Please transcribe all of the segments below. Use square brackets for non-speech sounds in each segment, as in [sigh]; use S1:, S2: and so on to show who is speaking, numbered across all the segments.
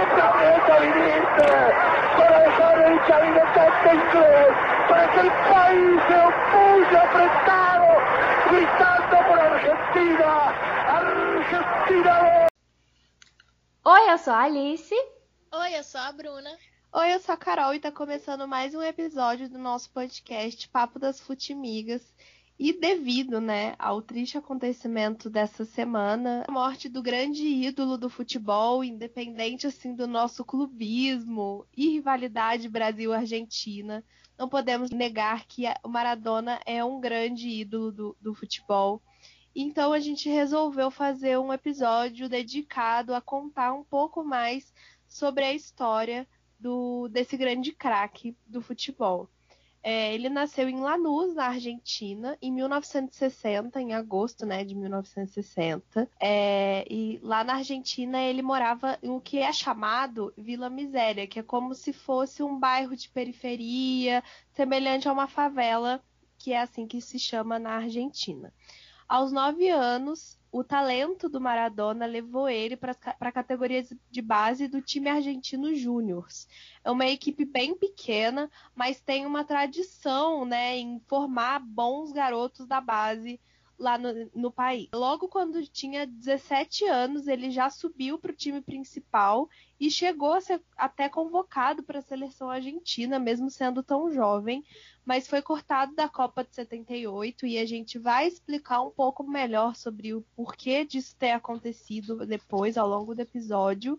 S1: qué planeta viniste? Para dejar el chavinetante inglés, para que el país se opulle apretado, gritando por Argentina. Argentina
S2: Oi, eu sou a Alice.
S3: Oi, eu sou a Bruna.
S4: Oi, eu sou a Carol e tá começando mais um episódio do nosso podcast Papo das Futimigas. E devido, né, ao triste acontecimento dessa semana, a morte do grande ídolo do futebol, independente assim do nosso clubismo e rivalidade Brasil-Argentina, não podemos negar que o Maradona é um grande ídolo do, do futebol. Então a gente resolveu fazer um episódio dedicado a contar um pouco mais sobre a história do, desse grande craque do futebol. É, ele nasceu em Lanús, na Argentina, em 1960, em agosto né, de 1960. É, e lá na Argentina ele morava em o que é chamado Vila Miséria, que é como se fosse um bairro de periferia, semelhante a uma favela, que é assim que se chama na Argentina. Aos nove anos, o talento do Maradona levou ele para a categoria de base do time argentino Júnior. É uma equipe bem pequena, mas tem uma tradição né, em formar bons garotos da base lá no, no, país. Logo quando tinha 17 anos, ele já subiu para o time principal e chegou a ser até convocado para a seleção argentina, mesmo sendo tão jovem, mas foi cortado da Copa de 78 e a gente vai explicar um pouco melhor sobre o porquê disso ter acontecido depois, ao longo do episódio.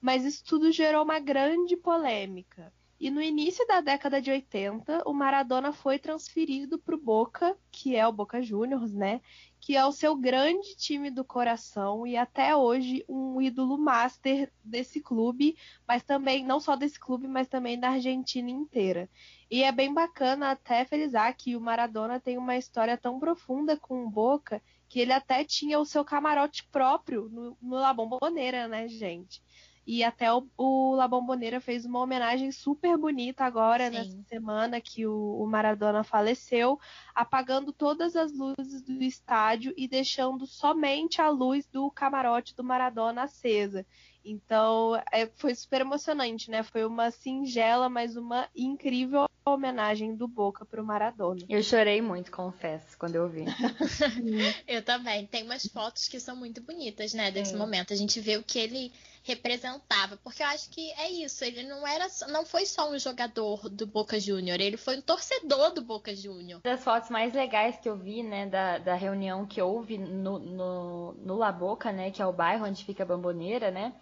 S4: Mas isso tudo gerou uma grande polêmica. E no início da década de 80, o Maradona foi transferido para o Boca, que é o Boca Juniors, né? Que é o seu grande time do coração e até hoje um ídolo master desse clube, mas também não só desse clube, mas também da Argentina inteira. E é bem bacana até frisar que o Maradona tem uma história tão profunda com o Boca que ele até tinha o seu camarote próprio no, no La Bombonera, né, gente? E até o, o La Bombonera fez uma homenagem super bonita agora, Sim. nessa semana que o, o, Maradona faleceu, apagando todas as luzes do estádio e deixando somente a luz do camarote do Maradona acesa. Então, é, foi super emocionante, né? Foi uma singela, mas uma incrível homenagem do Boca pro Maradona.
S2: Eu chorei muito, confesso, quando eu vi. [laughs]
S3: eu também. Tem umas fotos que são muito bonitas, né, desse é. momento. A gente vê o que ele representava, porque eu acho que é isso, ele não era não foi só um jogador do Boca Júnior, ele foi um torcedor do Boca Júnior.
S2: Das fotos mais legais que eu vi, né, da, da reunião que houve no, no, no La Boca, né, que é o bairro onde fica a Bamboneira, né,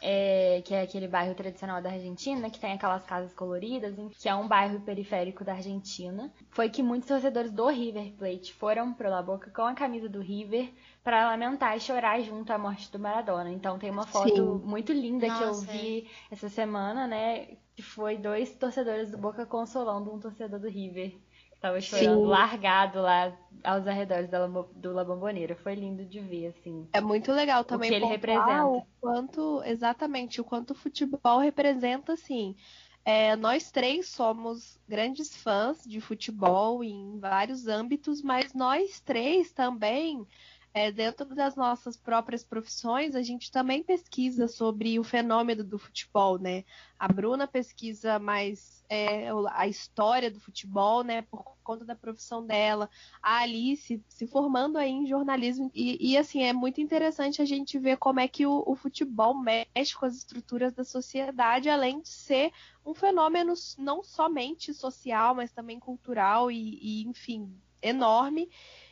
S2: é, que é aquele bairro tradicional da Argentina, que tem aquelas casas coloridas, que é um bairro periférico da Argentina. Foi que muitos torcedores do River Plate foram pro La Boca com a camisa do River para lamentar e chorar junto à morte do Maradona. Então tem uma foto Sim. muito linda Nossa, que eu vi é. essa semana, né, que foi dois torcedores do Boca consolando um torcedor do River Tava chorando, Sim. largado lá aos arredores do La Bombonera. Foi lindo de ver, assim.
S4: É muito legal também
S2: o que ele representa.
S4: o quanto, exatamente, o quanto o futebol representa, assim. É, nós três somos grandes fãs de futebol em vários âmbitos, mas nós três também, é, dentro das nossas próprias profissões, a gente também pesquisa sobre o fenômeno do futebol, né? A Bruna pesquisa mais é, a história do futebol, né, por conta da profissão dela, a Alice se formando aí em jornalismo e, e assim é muito interessante a gente ver como é que o, o, futebol mexe com as estruturas da sociedade, além de ser um fenômeno não somente social, mas também cultural e, e enfim enorme.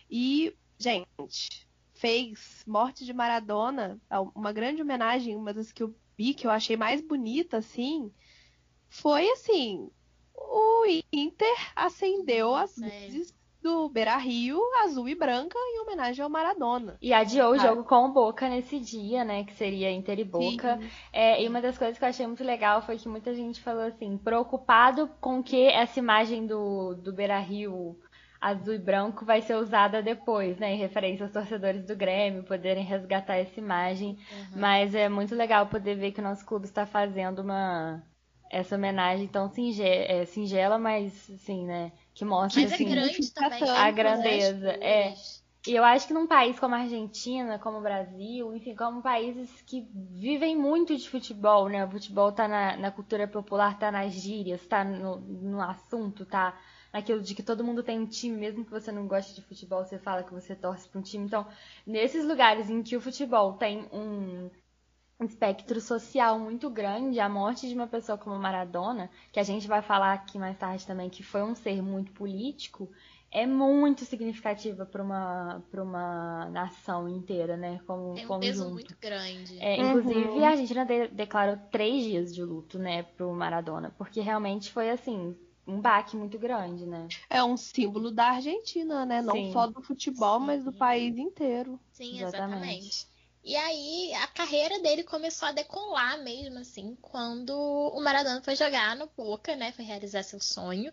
S4: E gente fez Morte de Maradona, uma grande homenagem, uma das que eu vi que eu achei mais bonita assim foi assim o Inter acendeu as luzes do Beira Rio azul e branca em homenagem ao Maradona.
S2: E adiou o jogo com o Boca nesse dia, né? Que seria Inter e Boca. É, e uma das coisas que eu achei muito legal foi que muita gente falou assim, preocupado com que essa imagem do, do Beira Rio azul e branco vai ser usada depois, né? Em referência aos torcedores do Grêmio poderem resgatar essa imagem. Uhum. Mas é muito legal poder ver que o nosso clube está fazendo uma essa homenagem tão singela, é, singela mas assim, né? Que mostra
S3: mas
S2: assim,
S3: é grande também,
S2: a né? grandeza. É. E eu acho que num país como a Argentina, como o Brasil, enfim, como países que vivem muito de futebol, né? O futebol tá na, na cultura popular, tá nas gírias, tá no, no assunto, tá naquilo de que todo mundo tem um time, mesmo que você não goste de futebol, você fala que você torce para um time. Então, nesses lugares em que o futebol tem um espectro social muito grande, a morte de uma pessoa como Maradona, que a gente vai falar aqui mais tarde também, que foi um ser muito político, é muito significativa para uma para uma nação inteira, né? Como
S3: Tem um
S2: conjunto.
S3: peso muito grande.
S2: É, inclusive uhum. a Argentina de, declarou três dias de luto, né, pro Maradona, porque realmente foi assim um baque muito grande, né?
S4: É um símbolo da Argentina, né? Não Sim. só do futebol, Sim. mas do país inteiro.
S3: Sim, exatamente. exatamente. E aí a carreira dele começou a decolar mesmo, assim, quando o Maradona foi jogar no Boca, né? Foi realizar seu sonho.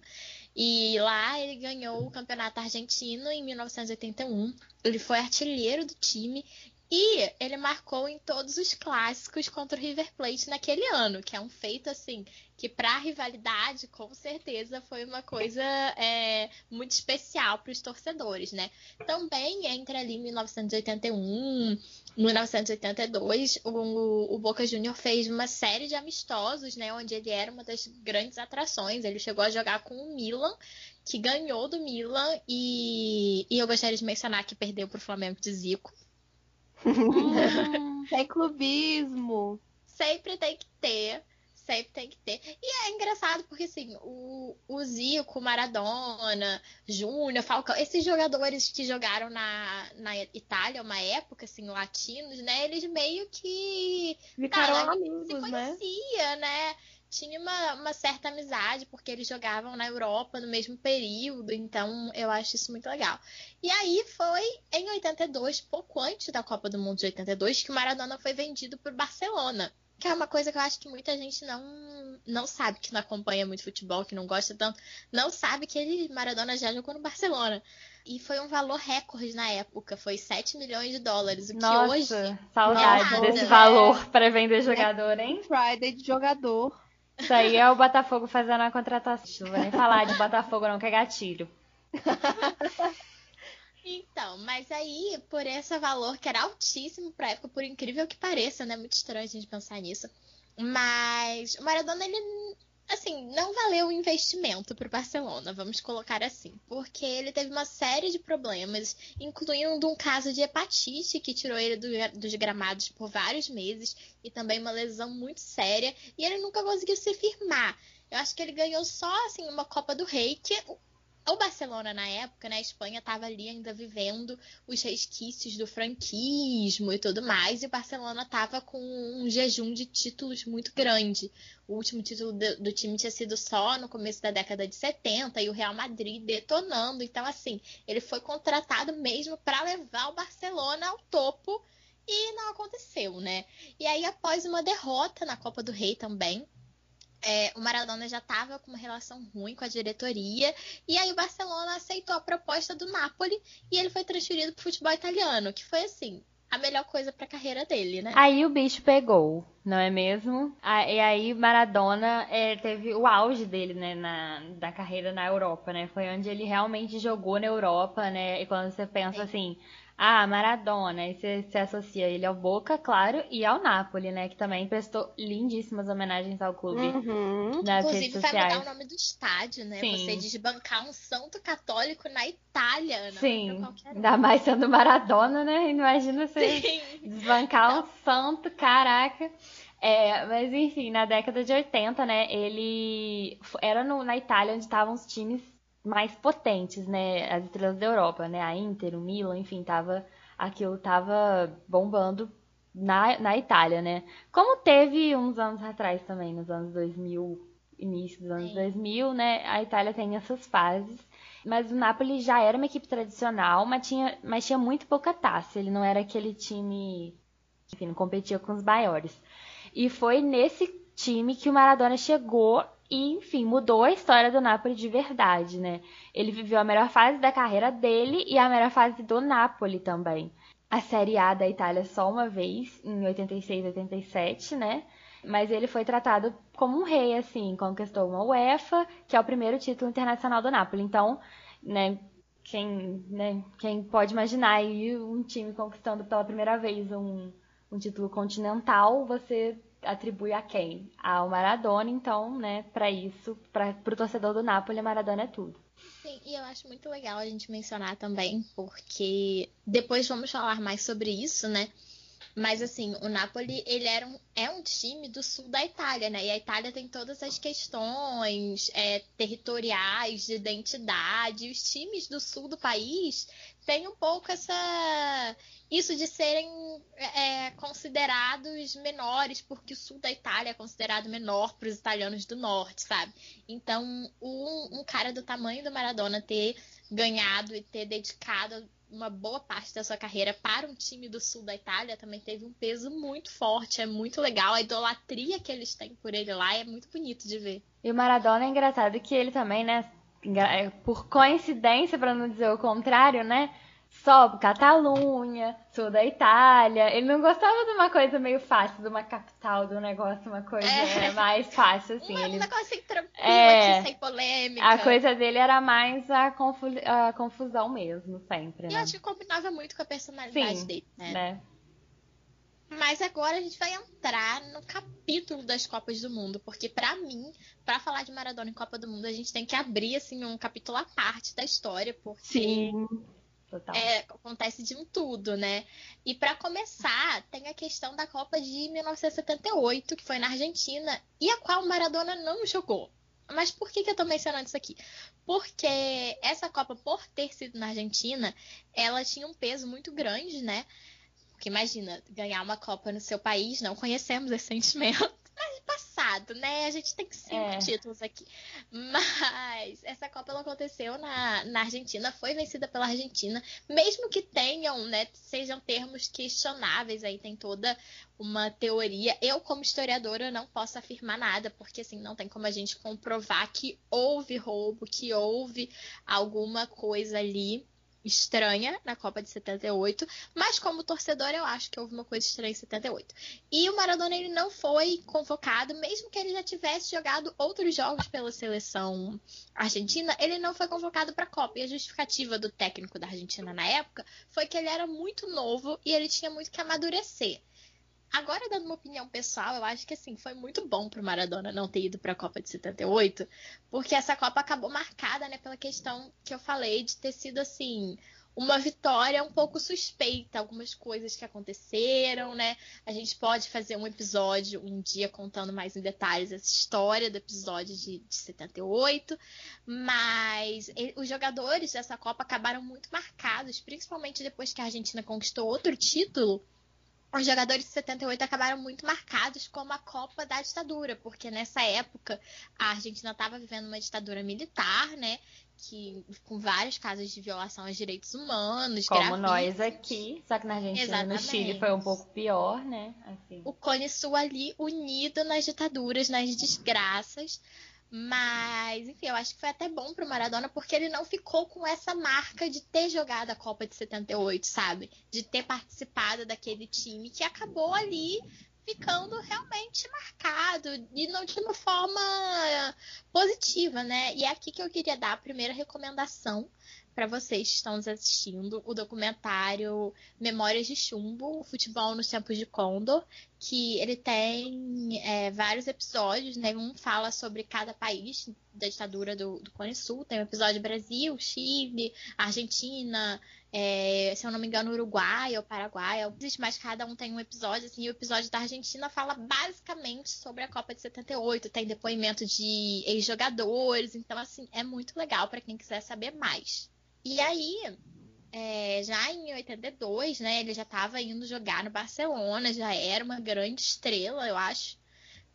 S3: E lá ele ganhou o campeonato argentino em 1981. Ele foi artilheiro do time e ele marcou em todos os clássicos contra o River Plate naquele ano, que é um feito assim que para a rivalidade com certeza foi uma coisa é, muito especial para os torcedores, né? Também entre ali 1981, 1982, o, o Boca Juniors fez uma série de amistosos, né? Onde ele era uma das grandes atrações. Ele chegou a jogar com o Milan, que ganhou do Milan e, e eu gostaria de mencionar que perdeu para o Flamengo de Zico. [laughs]
S4: Hum, é clubismo.
S3: Sempre tem que ter. Sempre tem que ter. E é engraçado porque, assim, o, o Zico, Maradona, Júnior, Falcão, esses jogadores que jogaram na, na Itália uma época, assim, latinos, né? Eles meio que.
S4: Ficaram tá, amigos,
S3: se
S4: né?
S3: conhecia, né? né? Tinha uma, uma, certa amizade, porque eles jogavam na Europa no mesmo período, então eu acho isso muito legal. E aí foi em 82, pouco antes da Copa do Mundo de 82, que o Maradona foi vendido para o Barcelona. Que é uma coisa que eu acho que muita gente não, não sabe, que não acompanha muito futebol, que não gosta tanto, não sabe que ele, Maradona, já jogou no Barcelona. E foi um valor recorde na época, foi 7 milhões de dólares. O que
S2: Nossa,
S3: hoje.
S2: saudade
S3: é
S2: desse valor é. para vender jogador, hein?
S4: Friday de jogador.
S2: Isso aí é o Botafogo fazendo a contratação. Não vou nem falar de Botafogo, não, que é gatilho.
S3: Então, mas aí, por esse valor que era altíssimo pra época, por incrível que pareça, né? Muito estranho a gente pensar nisso. Mas o Maradona, ele assim, não valeu o investimento para o Barcelona, vamos colocar assim, porque ele teve uma série de problemas, incluindo um caso de hepatite que tirou ele do, dos gramados por vários meses e também uma lesão muito séria, e ele nunca conseguiu se firmar. Eu acho que ele ganhou só assim uma Copa do Rei, que o Barcelona, na época, né, a Espanha estava ali ainda vivendo os resquícios do franquismo e tudo mais, e o Barcelona estava com um jejum de títulos muito grande. O último título do, do, time tinha sido só no começo da década de 70 e o Real Madrid detonando. Então, assim, ele foi contratado mesmo para levar o Barcelona ao topo e não aconteceu, né? E aí, após uma derrota na Copa do Rei também, é, o Maradona já estava com uma relação ruim com a diretoria, e aí o Barcelona aceitou a proposta do Napoli e ele foi transferido para o futebol italiano, que foi assim, a melhor coisa para a carreira dele, né?
S2: Aí o bicho pegou, não é mesmo? E aí Maradona é, teve o auge dele, né, na, da carreira na Europa, né? Foi onde ele realmente jogou na Europa, né? E quando você pensa assim, ah, Maradona, e você se associa ele ao Boca, claro, e ao Napoli, né? Que também prestou lindíssimas homenagens ao clube
S3: uhum.
S2: nas
S3: Inclusive,
S2: redes
S3: vai
S2: sociais.
S3: mudar o nome do estádio, né?
S2: Sim.
S3: Você desbancar um santo católico na Itália, não
S2: Sim, ainda mais sendo Maradona, né? Imagina você
S3: Sim.
S2: desbancar
S3: Não.
S2: um santo, caraca. É, mas enfim, na década de 80, né, ele era no- na Itália onde estavam os times mais potentes, né, as estrelas da Europa, né, a Inter, o Milan, enfim, tava, aquilo tava bombando na, na Itália, né. Como teve uns anos atrás também, nos anos 2000 início dos anos Sim. 2000, né? A Itália tem essas fases. Mas o Napoli já era uma equipe tradicional, mas tinha, mas tinha muito pouca taça. Ele não era aquele time, enfim, não competia com os maiores. E foi nesse time que o Maradona chegou e, enfim, mudou a história do Napoli de verdade, né? Ele viveu a melhor fase da carreira dele e a melhor fase do Napoli também. A Série A da Itália só uma vez, em 86, 87, né? Mas ele foi tratado como um rei, assim, conquistou uma UEFA, que é o primeiro título internacional do Napoli. Então, né, quem, né, quem pode imaginar aí um time conquistando pela primeira vez um, um título continental, você atribui a quem? Ao Maradona, então, né, para isso, para o torcedor do Napoli, Maradona é tudo.
S3: Sim, e eu acho muito legal a gente mencionar também, porque depois vamos falar mais sobre isso, né? Mas assim, o Napoli, ele era um, é um time do sul da Itália, né? E a Itália tem todas as questões é, territoriais, de identidade. E os times do sul do país têm um pouco essa isso de serem é, considerados menores, porque o sul da Itália é considerado menor para os italianos do norte, sabe? Então, um, um cara do tamanho do Maradona ter ganhado e ter dedicado uma boa parte da sua carreira para um time do sul da Itália também teve um peso muito forte, é muito legal. A idolatria que eles têm por ele lá é muito bonito de ver.
S2: E o Maradona é engraçado que ele também, né, por coincidência, para não dizer o contrário, né, só Catalunha, sul da Itália. Ele não gostava de uma coisa meio fácil, de uma capital, de um negócio, uma coisa é. mais fácil, assim.
S3: Um
S2: ele...
S3: negócio assim, tranquilo, é... sem polêmica.
S2: A coisa dele era mais a, confu... a confusão mesmo, sempre.
S3: E
S2: né?
S3: acho que combinava muito com a personalidade
S2: Sim,
S3: dele, né?
S2: né?
S3: Mas agora a gente vai entrar no capítulo das Copas do Mundo, porque para mim, para falar de Maradona em Copa do Mundo, a gente tem que abrir assim um capítulo à parte da história, porque
S2: Sim. Total.
S3: É, acontece de um tudo, né? E para começar, tem a questão da Copa de 1978, que foi na Argentina, e a qual o Maradona não jogou. Mas por que, que eu tô mencionando isso aqui? Porque essa Copa, por ter sido na Argentina, ela tinha um peso muito grande, né? Porque imagina, ganhar uma Copa no seu país, não conhecemos esse sentimento [laughs] passado, né? A gente tem cinco é. títulos aqui. Mas essa Copa ela aconteceu na, na Argentina, foi vencida pela Argentina, mesmo que tenham, né, sejam termos questionáveis, aí tem toda uma teoria. Eu, como historiadora, não posso afirmar nada, porque assim, não tem como a gente comprovar que houve roubo, que houve alguma coisa ali estranha na Copa de 78, mas como torcedor eu acho que houve uma coisa estranha em 78. E o Maradona ele não foi convocado, mesmo que ele já tivesse jogado outros jogos pela seleção argentina, ele não foi convocado para a Copa. E a justificativa do técnico da Argentina na época foi que ele era muito novo e ele tinha muito que amadurecer. Agora, dando uma opinião pessoal, eu acho que assim, foi muito bom pro Maradona não ter ido para a Copa de 78, porque essa Copa acabou marcada, né, pela questão que eu falei de ter sido assim, uma vitória um pouco suspeita, algumas coisas que aconteceram, né? A gente pode fazer um episódio um dia contando mais em detalhes essa história do episódio de, de 78, mas os jogadores dessa Copa acabaram muito marcados, principalmente depois que a Argentina conquistou outro título os jogadores de 78 acabaram muito marcados como a Copa da ditadura, porque nessa época a Argentina estava vivendo uma ditadura militar, né? Que, com vários casos de violação aos direitos humanos.
S2: Como nós aqui, só que na Argentina Exatamente. no Chile foi um pouco pior, né? Assim.
S3: O Cone Sul ali unido nas ditaduras, nas desgraças. Mas, enfim, eu acho que foi até bom pro Maradona porque ele não ficou com essa marca de ter jogado a Copa de 78, sabe? De ter participado daquele time que acabou ali ficando realmente marcado e não de uma forma positiva, né? E é aqui que eu queria dar a primeira recomendação para vocês que estão nos assistindo o documentário Memórias de Chumbo, futebol nos tempos de Condor, que ele tem é, vários episódios, né? Um fala sobre cada país da ditadura do, do Cone Sul, tem o um episódio Brasil, Chile, Argentina, é, se eu não me engano, Uruguai ou Paraguai, mas cada um tem um episódio, assim, e o episódio da Argentina fala basicamente sobre a Copa de 78, tem depoimento de ex-jogadores, então, assim, é muito legal para quem quiser saber mais. E aí, é, já em 82, né, ele já estava indo jogar no Barcelona, já era uma grande estrela, eu acho.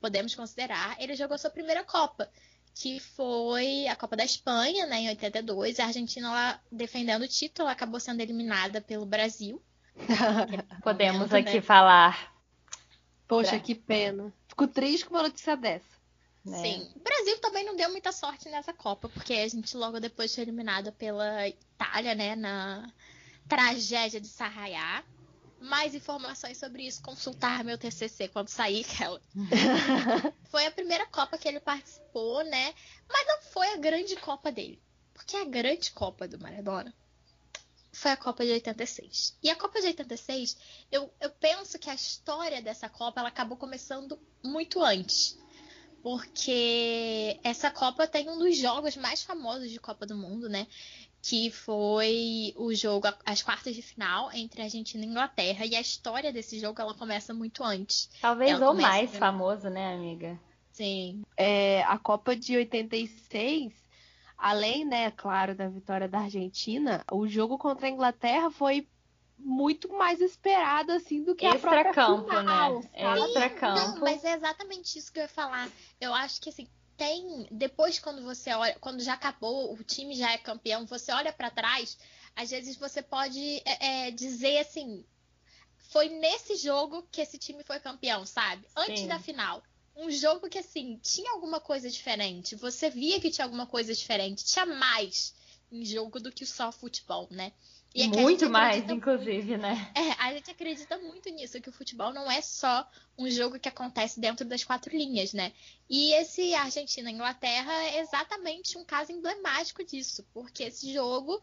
S3: podemos considerar, ele jogou sua primeira Copa, que foi a Copa da Espanha, né, em 82. A Argentina, lá, defendendo o título, acabou sendo eliminada pelo Brasil. [laughs]
S2: Podemos momento, aqui né? falar.
S4: Poxa, pra... que pena. Fico triste com uma notícia dessa.
S3: Né? Sim. O Brasil também não deu muita sorte nessa Copa, porque a gente logo depois foi eliminada pela Itália, né, na tragédia de Sarraiá. Mais informações sobre isso, consultar meu TCC quando sair, aquela. [laughs] foi a primeira Copa que ele participou, né? Mas não foi a grande Copa dele. Porque a grande Copa do Maradona foi a Copa de 86. E a Copa de 86, eu, eu penso que a história dessa Copa ela acabou começando muito antes porque essa Copa tem um dos jogos mais famosos de Copa do Mundo, né? Que foi o jogo, as quartas de final entre Argentina e Inglaterra. E a história desse jogo ela começa muito antes.
S2: Talvez o mais famoso, né, amiga?
S3: Sim.
S4: É, a Copa de 86, além, né, claro, da vitória da Argentina, o jogo contra a Inglaterra foi muito mais esperado assim do que Extra a própria campo, final,
S2: né? Extra campo.
S3: Não, mas é exatamente isso que eu ia falar. Eu acho que assim, tem depois quando você olha, quando já acabou, o time já é campeão, você olha para trás, às vezes você pode é, é, dizer assim, foi nesse jogo que esse time foi campeão, sabe? Antes Sim. da final. Um jogo que assim, tinha alguma coisa diferente, você via que tinha alguma coisa diferente, tinha mais em jogo do que só futebol, né?
S2: É muito mais, inclusive, né?
S3: É, a gente acredita muito nisso, que o futebol não é só um jogo que acontece dentro das quatro linhas, né? E esse Argentina-Inglaterra é exatamente um caso emblemático disso, porque esse jogo,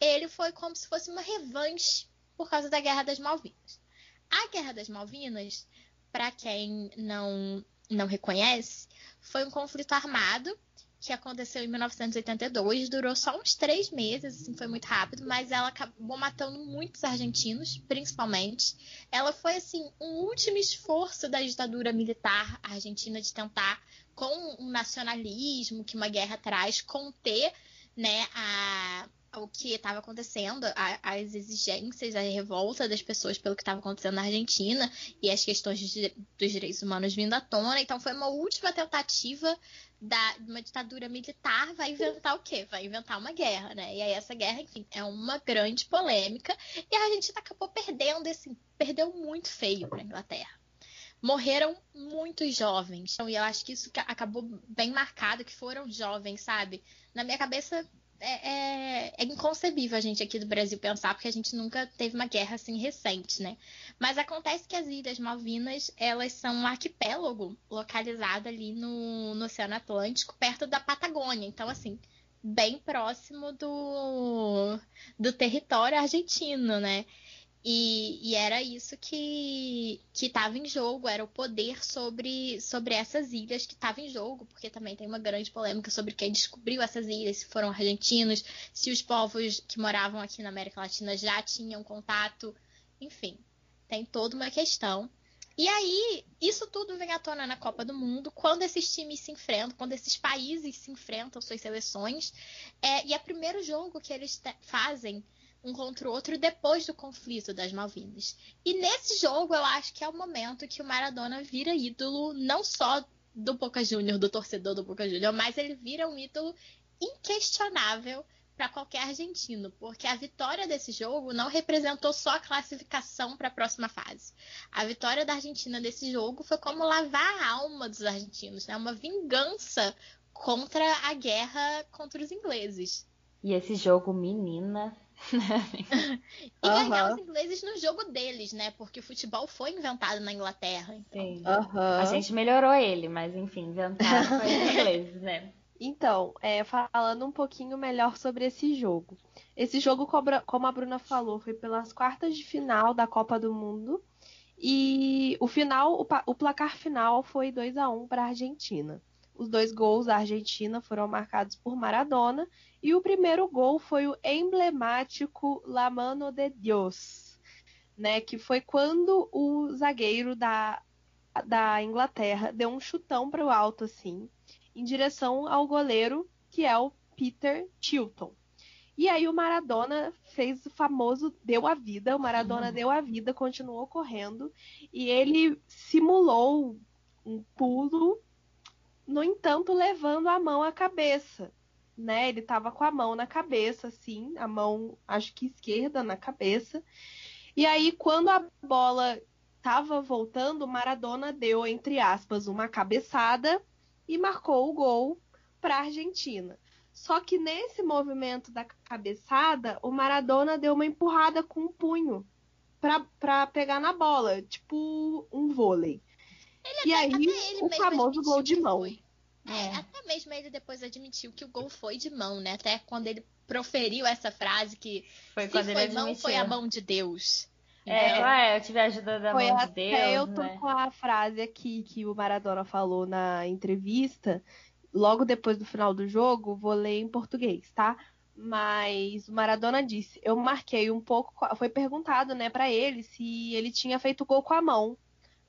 S3: ele foi como se fosse uma revanche por causa da Guerra das Malvinas. A Guerra das Malvinas, para quem não, não reconhece, foi um conflito armado que aconteceu em 1982, durou só uns três meses, assim, foi muito rápido, mas ela acabou matando muitos argentinos, principalmente. Ela foi, assim, um último esforço da ditadura militar argentina de tentar, com um nacionalismo que uma guerra traz, conter, né, a, o que estava acontecendo, a, as exigências, a revolta das pessoas pelo que estava acontecendo na Argentina e as questões de, dos direitos humanos vindo à tona. Então foi uma última tentativa da uma ditadura militar vai inventar o quê? Vai inventar uma guerra, né? E aí essa guerra, enfim, é uma grande polêmica e a Argentina acabou perdendo, assim, perdeu muito feio para a Inglaterra. Morreram muitos jovens. Então, e eu acho que isso acabou bem marcado, que foram jovens, sabe? Na minha cabeça, é, é, é, inconcebível a gente aqui do Brasil pensar, porque a gente nunca teve uma guerra assim recente, né? Mas acontece que as Ilhas Malvinas, elas são um arquipélago localizado ali no, no Oceano Atlântico, perto da Patagônia. Então, assim, bem próximo do, do território argentino, né? E, e, era isso que estava em jogo, era o poder sobre, sobre essas ilhas que estava em jogo, porque também tem uma grande polêmica sobre quem descobriu essas ilhas, se foram argentinos, se os povos que moravam aqui na América Latina já tinham contato, enfim, tem toda uma questão. E aí, isso tudo vem à tona na Copa do Mundo, quando esses times se enfrentam, quando esses países se enfrentam, suas seleções, é, e é o primeiro jogo que eles fazem um contra o outro depois do conflito das Malvinas. E nesse jogo eu acho que é o momento que o Maradona vira ídolo não só do Boca Júnior, do torcedor do Boca Júnior, mas ele vira um ídolo inquestionável para qualquer argentino, porque a vitória desse jogo não representou só a classificação para a próxima fase. A vitória da Argentina desse jogo foi como lavar a alma dos argentinos, né? Uma vingança contra a guerra contra os ingleses.
S2: E esse jogo, menina, [laughs]
S3: e uhum. ganhar os ingleses no jogo deles, né? Porque o futebol foi inventado na Inglaterra.
S2: Então. Sim. Uhum. A gente melhorou ele, mas enfim, inventado foi os [laughs] ingleses, né?
S4: Então, é, falando um pouquinho melhor sobre esse jogo. Esse jogo, como a Bruna falou, foi pelas quartas de final da Copa do Mundo. E o final, o, o placar final foi 2 a 1 para a Argentina. Os dois gols da Argentina foram marcados por Maradona e o primeiro gol foi o emblemático La Mano de Dios, né, que foi quando o zagueiro da, da Inglaterra deu um chutão para o alto assim, em direção ao goleiro que é o Peter Chilton. E aí o Maradona fez o famoso deu a vida, o Maradona uhum. deu a vida, continuou correndo e ele simulou um pulo, no entanto, levando a mão à cabeça. Né? Ele estava com a mão na cabeça, assim, a mão, acho que esquerda na cabeça. E aí, quando a bola estava voltando, o Maradona deu, entre aspas, uma cabeçada e marcou o gol para a Argentina. Só que nesse movimento da cabeçada, o Maradona deu uma empurrada com o punho para pegar na bola, tipo um vôlei.
S3: Ele
S4: e
S3: até,
S4: aí,
S3: até
S4: o famoso gol de mão.
S3: Foi. É, é. Até mesmo ele depois admitiu que o gol foi de mão, né? Até quando ele proferiu essa frase que
S2: foi
S3: se foi mão, foi a mão de Deus.
S2: É, é, eu tive a ajuda da
S4: foi
S2: mão
S4: até
S2: de Deus.
S4: Eu tô
S2: né?
S4: com a frase aqui que o Maradona falou na entrevista, logo depois do final do jogo, vou ler em português, tá? Mas o Maradona disse: Eu marquei um pouco. Foi perguntado, né, para ele se ele tinha feito gol com a mão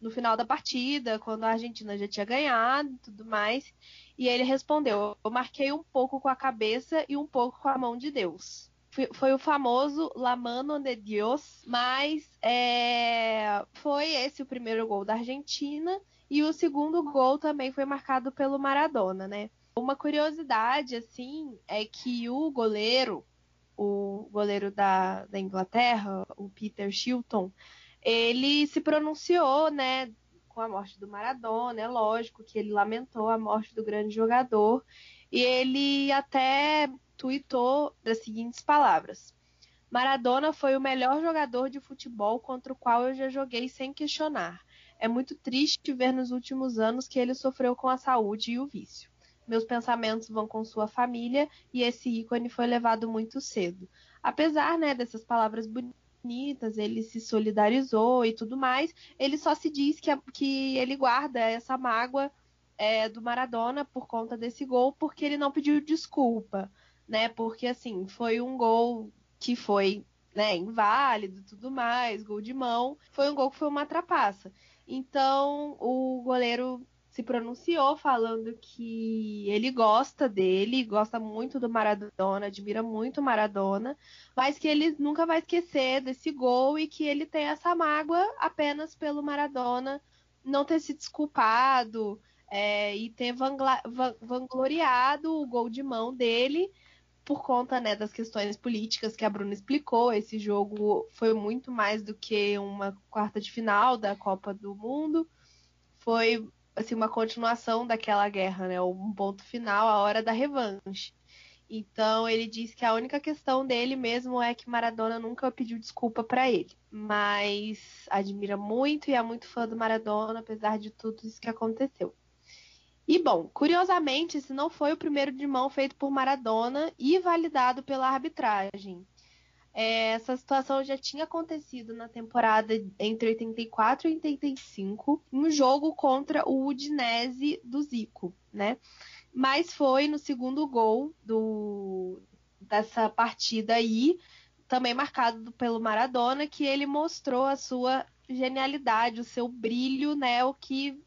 S4: no final da partida, quando a Argentina já tinha ganhado e tudo mais. E ele respondeu: Eu marquei um pouco com a cabeça e um pouco com a mão de Deus. Foi, foi o famoso La Mano de Dios, mas é, foi esse o primeiro gol da Argentina. E o segundo gol também foi marcado pelo Maradona, né? Uma curiosidade, assim, é que o goleiro, o goleiro da, da Inglaterra, o Peter Shilton, ele se pronunciou, né, com a morte do Maradona, é lógico que ele lamentou a morte do grande jogador, e ele até tuitou das seguintes palavras: Maradona foi o melhor jogador de futebol contra o qual eu já joguei sem questionar. É muito triste ver nos últimos anos que ele sofreu com a saúde e o vício. Meus pensamentos vão com sua família e esse ícone foi levado muito cedo. Apesar né, dessas palavras bonitas, ele se solidarizou e tudo mais, ele só se diz que, que ele guarda essa mágoa é, do Maradona por conta desse gol, porque ele não pediu desculpa, né? Porque assim, foi um gol que foi né, inválido tudo mais, gol de mão, foi um gol que foi uma trapaça. Então o goleiro se pronunciou falando que ele gosta dele, gosta muito do Maradona, admira muito o Maradona, mas que ele nunca vai esquecer desse gol e que ele tem essa mágoa apenas pelo Maradona não ter se desculpado é, e ter vangloriado o gol de mão dele por conta né, das questões políticas que a Bruna explicou. Esse jogo foi muito mais do que uma quarta de final da Copa do Mundo. Foi assim, uma continuação daquela guerra, né? Um ponto final, a hora da revanche. Então ele diz que a única questão dele mesmo é que Maradona nunca pediu desculpa para ele, mas admira muito e é muito fã do Maradona, apesar de tudo isso que aconteceu. E bom, curiosamente, esse não foi o primeiro de mão feito por Maradona e validado pela arbitragem. É, essa situação já tinha acontecido na temporada entre 84 e 85, um jogo contra o Udinese do Zico, né? Mas foi no segundo gol do, dessa partida aí, também marcado pelo Maradona, que ele mostrou a sua genialidade, o seu brilho, né? O que,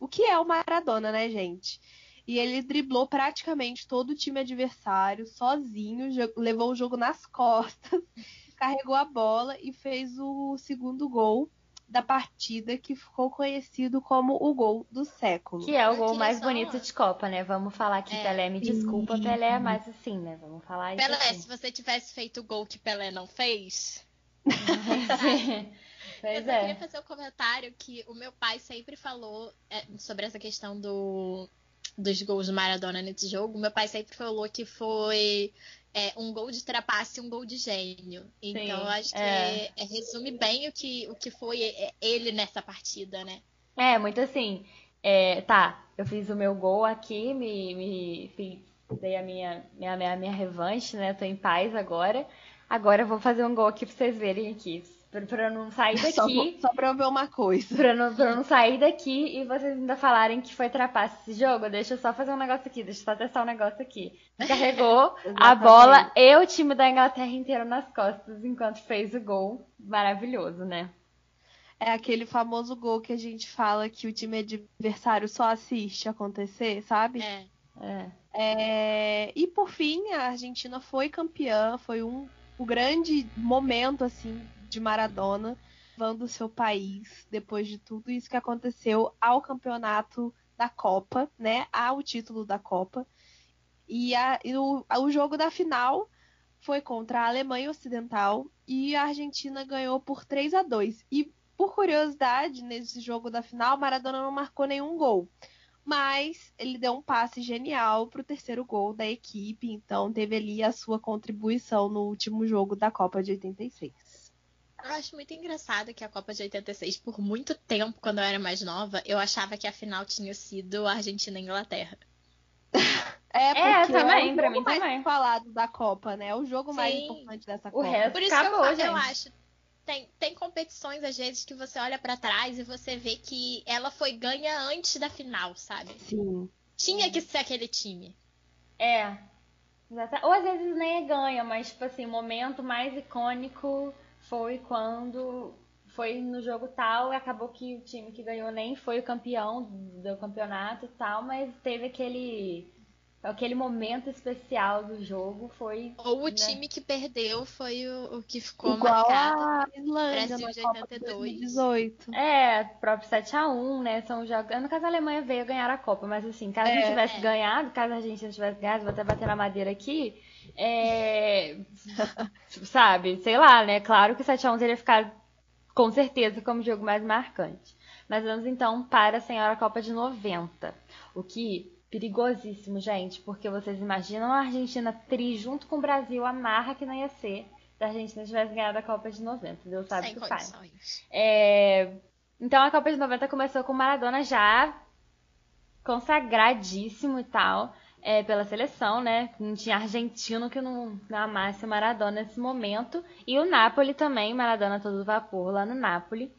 S4: o que é o Maradona, né, gente? E ele driblou praticamente todo o time adversário sozinho, levou o jogo nas costas, [laughs] carregou a bola e fez o segundo gol da partida que ficou conhecido como o gol do século.
S2: Que é o gol mais bonito de Copa, né? Vamos falar que
S3: É.
S2: Pelé, me desculpa, Pelé é mais assim, né? Vamos falar isso
S3: Pelé,
S2: assim.
S3: se você tivesse feito o gol que Pelé não fez, [laughs] eu
S2: pois
S3: só
S2: é.
S3: queria fazer um comentário que o meu pai sempre falou é, sobre essa questão do, dos gols do Maradona nesse jogo. Meu pai sempre falou que foi é, um gol de trapaça e um gol de gênio. Então
S2: Sim,
S3: acho que
S2: é.
S3: é, resume bem o que, o que foi é, ele nessa partida, né?
S2: É, muito assim. é, tá, eu fiz o meu gol aqui, me, me fiz, dei a minha, minha, minha, minha revanche, né? Tô em paz agora. Agora eu vou fazer um gol aqui pra vocês verem aqui. Pra, pra eu não sair [laughs]
S4: Só,
S2: daqui.
S4: só pra eu ver uma coisa.
S2: Pra eu, não, pra não sair daqui e vocês ainda falarem que foi trapaça esse jogo, deixa eu só fazer um negócio aqui, deixa eu só testar um negócio aqui. Carregou [laughs] a bola e o time da Inglaterra inteiro nas costas enquanto fez o gol. Maravilhoso, né?
S4: É aquele famoso gol que a gente fala que o time adversário só assiste acontecer, sabe?
S3: É.
S2: É.
S4: É, E por fim, a Argentina foi campeã, foi um o grande momento assim de Maradona. vão do seu país depois de tudo isso que aconteceu ao campeonato da Copa, né? Ao título da Copa. E, a, e o, o jogo da final foi contra a Alemanha Ocidental e a Argentina ganhou por 3 a 2. E por curiosidade, nesse jogo da final, Maradona não marcou nenhum gol. Mas ele deu um passe genial para o terceiro gol da equipe, então teve ali a sua contribuição no último jogo da Copa de 86.
S3: Eu acho muito engraçado que a Copa de 86, por muito tempo, quando eu era mais nova, eu achava que a final tinha sido Argentina e Inglaterra. [laughs]
S4: É, porque é, também, é o pra mim mais também. falado da Copa, né? É o jogo Sim. mais importante dessa Copa.
S2: O resto
S3: Por isso
S2: acabou,
S3: que eu,
S2: gente.
S3: eu acho. Tem, tem competições, às vezes, que você olha para trás e você vê que ela foi ganha antes da final, sabe?
S4: Sim.
S3: Tinha que ser aquele time.
S2: É. Ou às vezes nem é ganha, mas, tipo assim, o momento mais icônico foi quando foi no jogo tal e acabou que o time que ganhou nem foi o campeão do campeonato e tal, mas teve aquele aquele momento especial do jogo foi.
S3: Ou o
S2: né?
S3: time que perdeu foi o, o que ficou
S4: Igual
S3: marcado.
S4: A Islândia,
S3: Brasil de
S4: Copa
S3: 82.
S4: 2018.
S2: É, próprio 7x1, né? São jogos. No caso, a Alemanha veio ganhar a Copa, mas assim, caso
S4: É,
S2: não tivesse
S3: é.
S2: ganhado, caso a gente não tivesse ganhado, vou até bater na madeira aqui. É. [laughs] sabe, sei lá, né? Claro que o 7x1 teria ficado com certeza como o jogo mais marcante. Mas vamos então para a Senhora Copa de 90. O que perigosíssimo, gente, porque vocês imaginam a Argentina tri junto com o Brasil, a marra que não ia ser se a Argentina tivesse ganhado a Copa de 90. Deus sabe o
S3: Sem
S2: que faz.
S3: condições.
S2: É, Então a Copa de 90 começou com o Maradona já consagradíssimo e tal é, pela seleção, né? Não tinha argentino que não, não amasse o Maradona nesse momento. E o Napoli também, Maradona todo vapor lá no Napoli.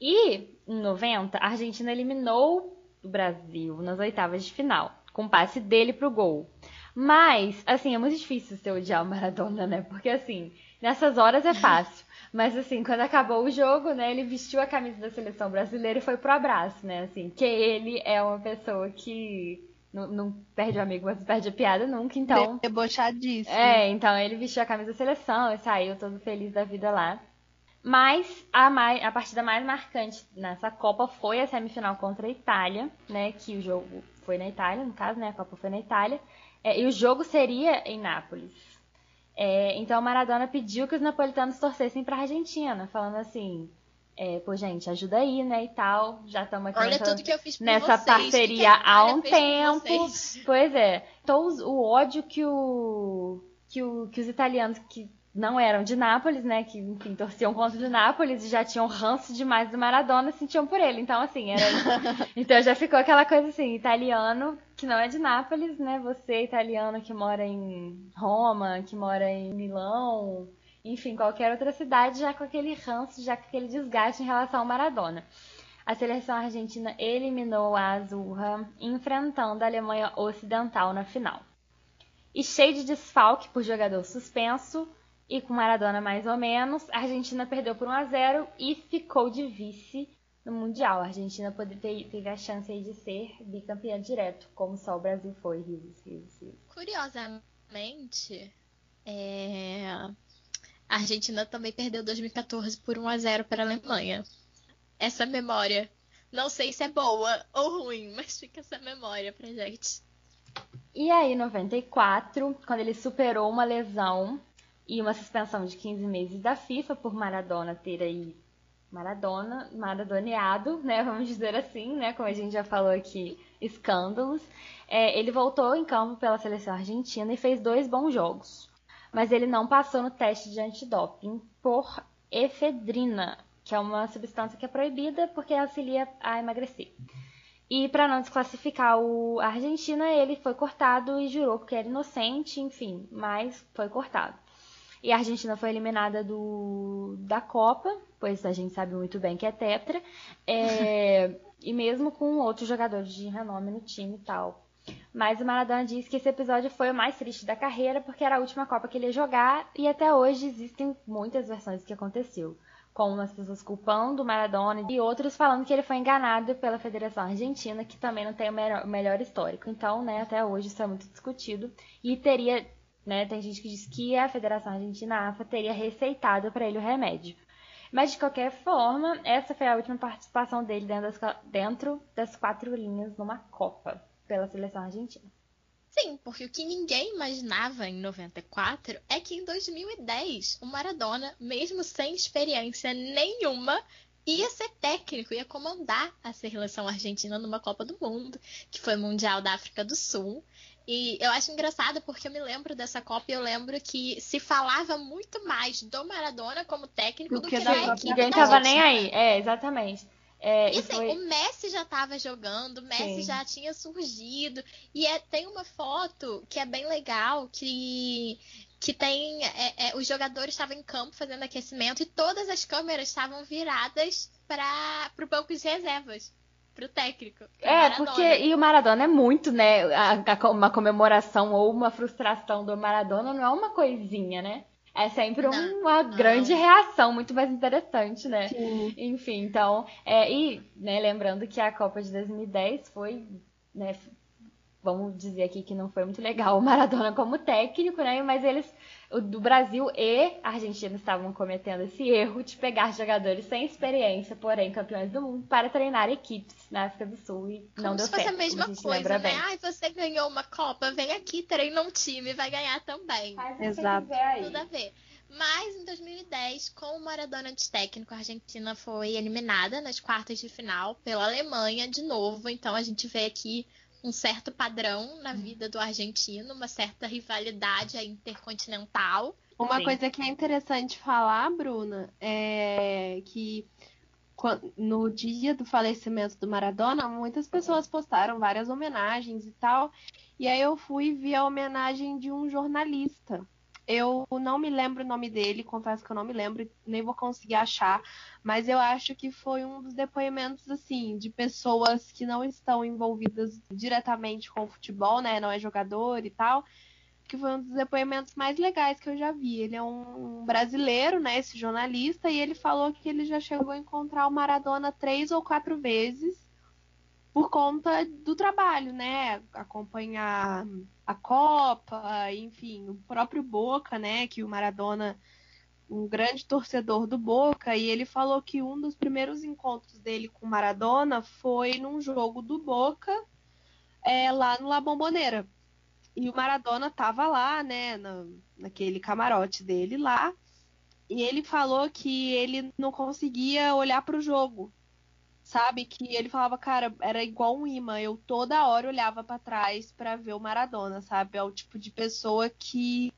S2: E em 90, a Argentina eliminou o Brasil nas oitavas de final, com o passe dele pro gol. Mas, assim, é muito difícil você odiar o Maradona, né? Porque, assim, nessas horas é fácil. [laughs] Mas, assim, quando acabou o jogo, né, ele vestiu a camisa da seleção brasileira e foi pro abraço, né? Assim, que ele é uma pessoa que não, não perde o amigo, mas perde a piada nunca, então.
S4: Debochadíssimo.
S2: É, então ele vestiu a camisa da seleção e saiu todo feliz da vida lá. Mas a, mais, a partida mais marcante nessa Copa foi a semifinal contra a Itália, né? Que o jogo foi na Itália, no caso, né? A Copa foi na Itália. É, e o jogo seria em Nápoles. É, então Maradona pediu que os napolitanos torcessem pra Argentina, falando assim. É, pô, gente, ajuda aí, né, e tal. Já estamos aqui
S3: Olha
S2: nessa,
S3: tudo que eu fiz por
S2: nessa
S3: vocês.
S2: parceria
S3: a
S2: há um tempo. Pois é. Então o ódio que o que, o, que os italianos que não eram de Nápoles, né, que enfim torciam contra o de Nápoles e já tinham ranço demais do Maradona, sentiam por ele. Então assim, era [laughs] então já ficou aquela coisa assim, italiano que não é de Nápoles, né? Você italiano que mora em Roma, que mora em Milão, enfim, qualquer outra cidade já com aquele ranço, já com aquele desgaste em relação ao Maradona. A seleção argentina eliminou a Azurra, enfrentando a Alemanha Ocidental na final. E cheio de desfalque por jogador suspenso e com Maradona mais ou menos, a Argentina perdeu por 1 a 0 e ficou de vice no Mundial. A Argentina pode ter, teve a chance de ser bicampeã direto, como só o Brasil foi. Risos, risos, risos.
S3: Curiosamente, é, a Argentina também perdeu 2014 por 1 a 0 para a Alemanha. Essa memória, não sei se é boa ou ruim, [laughs] mas fica essa memória pra gente.
S2: E aí, em 94, quando ele superou uma lesão e uma suspensão de 15 meses da FIFA por Maradona ter aí Maradona, maradoneado, né? Vamos dizer assim, né? Como a gente já falou aqui, escândalos. É, ele voltou em campo pela seleção argentina e fez dois bons jogos. Mas ele não passou no teste de antidoping por efedrina, que é uma substância que é proibida porque auxilia a emagrecer. E para não desclassificar o, Argentina, ele foi cortado e jurou que era inocente, enfim, mas foi cortado. E a Argentina foi eliminada do, da Copa, pois a gente sabe muito bem que é tetra, é, [laughs] e mesmo com outros jogadores de renome no time e tal. Mas o Maradona disse que esse episódio foi o mais triste da carreira porque era a última Copa que ele ia jogar e até hoje existem muitas versões do que aconteceu com umas pessoas culpando o Maradona e outros falando que ele foi enganado pela Federação Argentina, que também não tem o melhor, o melhor histórico. Então, né, até hoje isso é muito discutido. E teria, né, tem gente que diz que a Federação Argentina, AFA, teria receitado para ele o remédio. Mas de qualquer forma, essa foi a última participação dele dentro das, dentro das quatro linhas numa Copa pela seleção argentina.
S3: Sim, porque o que ninguém imaginava em 94 é que em 2010 o Maradona, mesmo sem experiência nenhuma, ia ser técnico, ia comandar a seleção argentina numa Copa do Mundo, que foi Mundial da África do Sul. E eu acho engraçado porque eu me lembro dessa Copa e eu lembro que se falava muito mais do Maradona como técnico do, do que, que da equipe.
S2: Ninguém tava nem aí, é, exatamente. É,
S3: e assim, foi... o Messi já estava jogando, o Messi Sim. já tinha surgido. E é, tem uma foto que é bem legal, que, que tem. É, é, os jogadores estavam em campo fazendo aquecimento e todas as câmeras estavam viradas para o banco de reservas. Pro técnico.
S2: É, Maradona. porque. E o Maradona é muito, né? Uma comemoração ou uma frustração do Maradona não é uma coisinha, né? É sempre não, uma não. grande reação, muito mais interessante, né? Sim. Enfim, então. É, e, né, lembrando que a Copa de 2010 foi, né, vamos dizer aqui que não foi muito legal o Maradona como técnico, né? Mas eles, o do Brasil e a Argentina estavam cometendo esse erro de pegar jogadores sem experiência, porém campeões do mundo, para treinar equipes na África do Sul e
S3: como
S2: não deu
S3: se fosse
S2: certo.
S3: a mesma
S2: a
S3: coisa, né? Ai, você ganhou uma Copa, vem aqui, treina um time, vai ganhar também.
S2: Faz Exato.
S3: Tudo a ver. Mas em 2010, com o Maradona de técnico, a Argentina foi eliminada nas quartas de final pela Alemanha de novo. Então a gente vê aqui um certo padrão na vida do argentino, uma certa rivalidade intercontinental.
S4: Uma Sim. coisa que é interessante falar, Bruna, é que no dia do falecimento do Maradona, muitas pessoas postaram várias homenagens e tal. E aí eu fui ver a homenagem de um jornalista eu não me lembro o nome dele, confesso que eu não me lembro, nem vou conseguir achar, mas eu acho que foi um dos depoimentos, assim, de pessoas que não estão envolvidas diretamente com o futebol, né? Não é jogador e tal, que foi um dos depoimentos mais legais que eu já vi. Ele é um brasileiro, né? Esse jornalista, e ele falou que ele já chegou a encontrar o Maradona três ou quatro vezes por conta do trabalho, né? Acompanhar a Copa, enfim, o próprio Boca, né? Que o Maradona, um grande torcedor do Boca, e ele falou que um dos primeiros encontros dele com o Maradona foi num jogo do Boca, é, lá no La Bombonera. E o Maradona tava lá, né? Na, naquele camarote dele lá. E ele falou que ele não conseguia olhar para o jogo, sabe? Que ele falava, cara, era igual um imã. Eu toda hora olhava para trás para ver o Maradona, sabe? É o tipo de pessoa que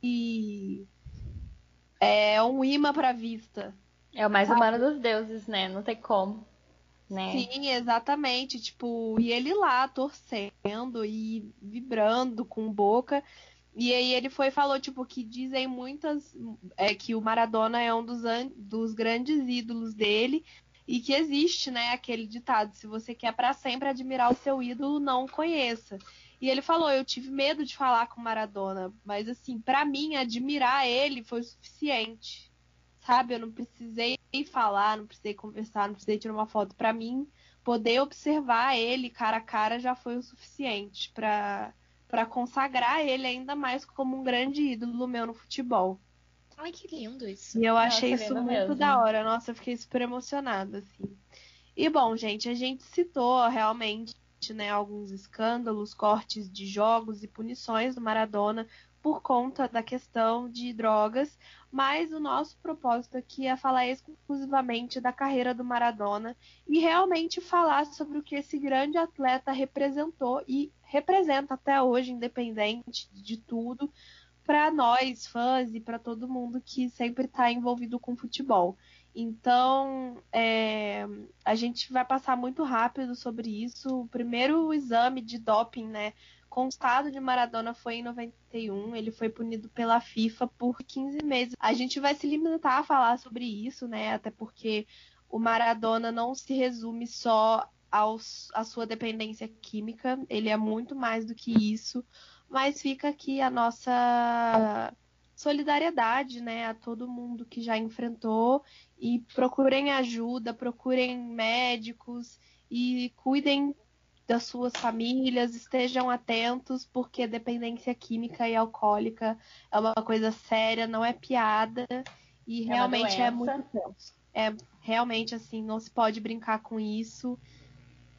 S4: é um imã pra vista.
S2: É o mais sabe? humano dos deuses, né? Não tem como. Né?
S4: Sim, exatamente. Tipo, e ele lá torcendo e vibrando com boca. E aí ele foi falou, tipo, que dizem muitas. É que o Maradona é um dos, dos grandes ídolos dele, e que existe, né, aquele ditado: se você quer para sempre admirar o seu ídolo, não o conheça. E ele falou: eu tive medo de falar com Maradona, mas assim, para mim admirar ele foi o suficiente. Sabe, eu não precisei falar, não precisei conversar, não precisei tirar uma foto. Para mim, poder observar ele cara a cara já foi o suficiente para consagrar ele ainda mais como um grande ídolo meu no futebol.
S3: Ai, que lindo isso.
S4: E eu achei isso muito mesmo. da hora. Nossa, eu fiquei super emocionada, assim. E bom, gente, a gente citou realmente, né, alguns escândalos, cortes de jogos e punições do Maradona por conta da questão de drogas, mas o nosso propósito aqui é falar exclusivamente da carreira do Maradona e realmente falar sobre o que esse grande atleta representou e representa até hoje, independente de tudo, para nós, fãs, e para todo mundo que sempre está envolvido com futebol. Então, é, a gente vai passar muito rápido sobre isso. O primeiro exame de doping, né, constado de Maradona foi em 91. Ele foi punido pela FIFA por 15 meses. A gente vai se limitar a falar sobre isso, né, até porque o Maradona não se resume só aos, à sua dependência química. Ele é muito mais do que isso. Mas fica aqui a nossa solidariedade, né, a todo mundo que já enfrentou e procurem ajuda, procurem médicos e cuidem das suas famílias, estejam atentos, porque dependência química e alcoólica é uma coisa séria, não é piada e é realmente é muito tenso. é realmente assim, não se pode brincar com isso.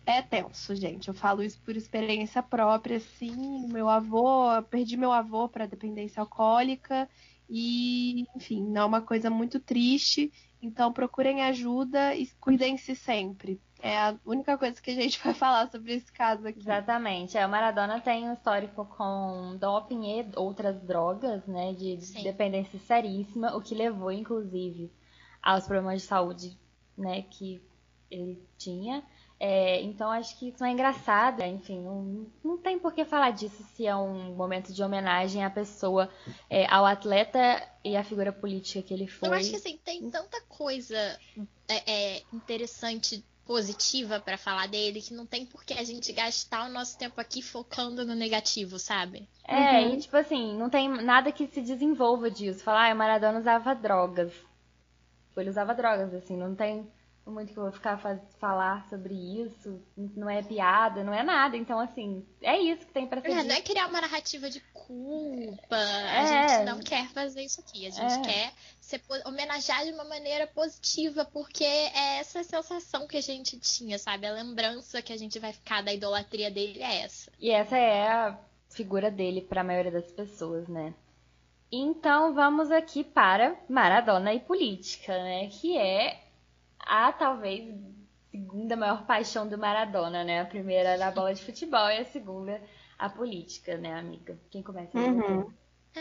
S4: É tenso, gente. Eu falo isso por experiência própria, assim. Meu avô, perdi meu avô para dependência alcoólica e, enfim, não é uma coisa muito triste. Então procurem ajuda e cuidem-se sempre. É a única coisa que a gente [laughs] vai falar sobre esse caso aqui.
S2: Exatamente. É, o Maradona tem um histórico com doping e outras drogas, né? De Sim. dependência seríssima, o que levou, inclusive, aos problemas de saúde, né? Que ele tinha. É, então acho que isso é engraçado, enfim, não, não tem por que falar disso se é um momento de homenagem à pessoa, é, ao atleta e à figura política que ele foi. Eu
S3: acho que assim, tem tanta coisa é, é interessante positiva para falar dele que não tem por que a gente gastar o nosso tempo aqui focando no negativo, sabe?
S2: É, uhum. e tipo assim, não tem nada que se desenvolva disso. Falar, ah, o Maradona usava drogas. Ele usava drogas, assim, não tem muito que eu vou ficar falar sobre isso. Não é piada, não é nada. Então, assim, é isso que tem pra ser.
S3: É, não é criar uma narrativa de culpa. É. A gente não quer fazer isso aqui. A gente é. quer ser, homenagear de uma maneira positiva, porque é essa sensação que a gente tinha, sabe? A lembrança que a gente vai ficar da idolatria dele é essa.
S2: E essa é a figura dele para a maioria das pessoas, né? Então vamos aqui para Maradona e política, né? Que é a talvez segunda maior paixão do Maradona, né? A primeira era a bola de futebol e a segunda a política, né, amiga? Quem começa?
S4: Uhum.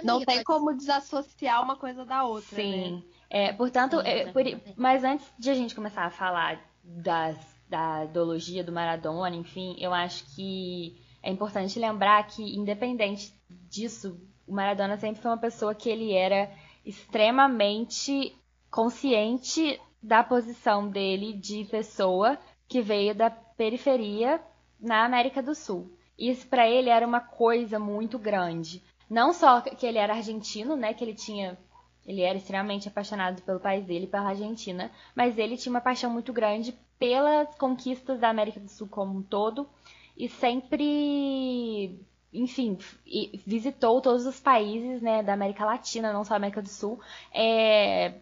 S4: Não tem como desassociar uma coisa da outra.
S2: Sim.
S4: Né?
S2: É, portanto, é, por, mas antes de a gente começar a falar das, da ideologia do Maradona, enfim, eu acho que é importante lembrar que, independente disso, o Maradona sempre foi uma pessoa que ele era extremamente consciente da posição dele de pessoa que veio da periferia na América do Sul. Isso para ele era uma coisa muito grande. Não só que ele era argentino, né, que ele tinha ele era extremamente apaixonado pelo país dele, pela Argentina, mas ele tinha uma paixão muito grande pelas conquistas da América do Sul como um todo e sempre, enfim, visitou todos os países né, da América Latina, não só a América do Sul, é,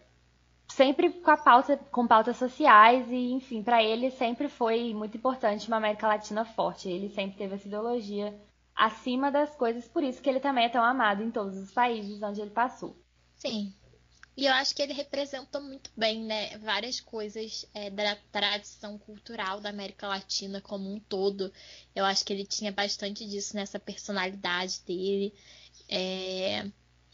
S2: sempre com a pauta, com pautas sociais e, enfim, para ele sempre foi muito importante uma América Latina forte. Ele sempre teve essa ideologia acima das coisas, por isso que ele também é tão amado em todos os países onde ele passou.
S3: Sim. E eu acho que ele representa muito bem, né, várias coisas é, da tradição cultural da América Latina como um todo. Eu acho que ele tinha bastante disso nessa personalidade dele. É...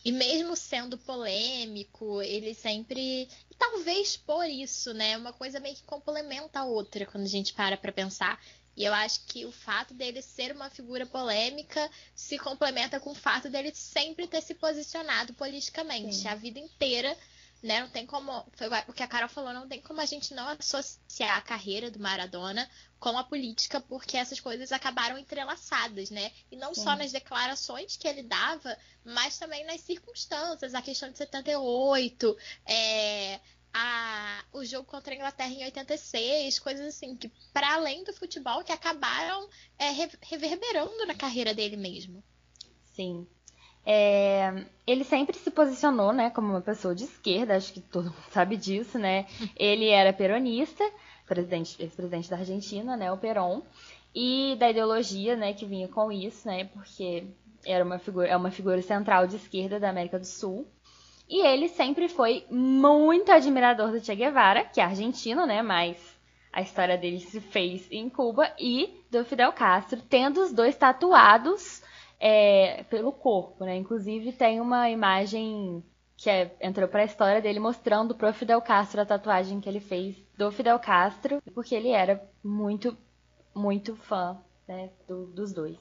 S3: E mesmo sendo polêmico, ele sempre. E talvez por isso, né? Uma coisa meio que complementa a outra quando a gente para pra pensar. E eu acho que o fato dele ser uma figura polêmica se complementa com o fato dele sempre ter se posicionado politicamente Sim. a vida inteira né? Não tem como. Foi o que a Carol falou, não tem como a gente não associar a carreira do Maradona com a política, porque essas coisas acabaram entrelaçadas, né? E não Sim. só nas declarações que ele dava, mas também nas circunstâncias, a questão de 78, é, a, o jogo contra a Inglaterra em 86, coisas assim, que para além do futebol, que acabaram é, reverberando na carreira dele mesmo.
S2: Sim. É, ele sempre se posicionou, né, como uma pessoa de esquerda, acho que todo mundo [laughs] sabe disso, né? Ele era peronista, presidente, ex-presidente da Argentina, né, o Perón, e da ideologia, né, que vinha com isso, né, porque era uma figura, é uma figura central de esquerda da América do Sul. E ele sempre foi muito admirador do Che Guevara, que é argentino, né, mas a história dele se fez em Cuba, e do Fidel Castro, tendo os dois tatuados é, pelo corpo, né? Inclusive tem uma imagem que é, entrou para a história dele mostrando pro Fidel Castro a tatuagem que ele fez do Fidel Castro, porque ele era muito, muito fã né, do, dos dois.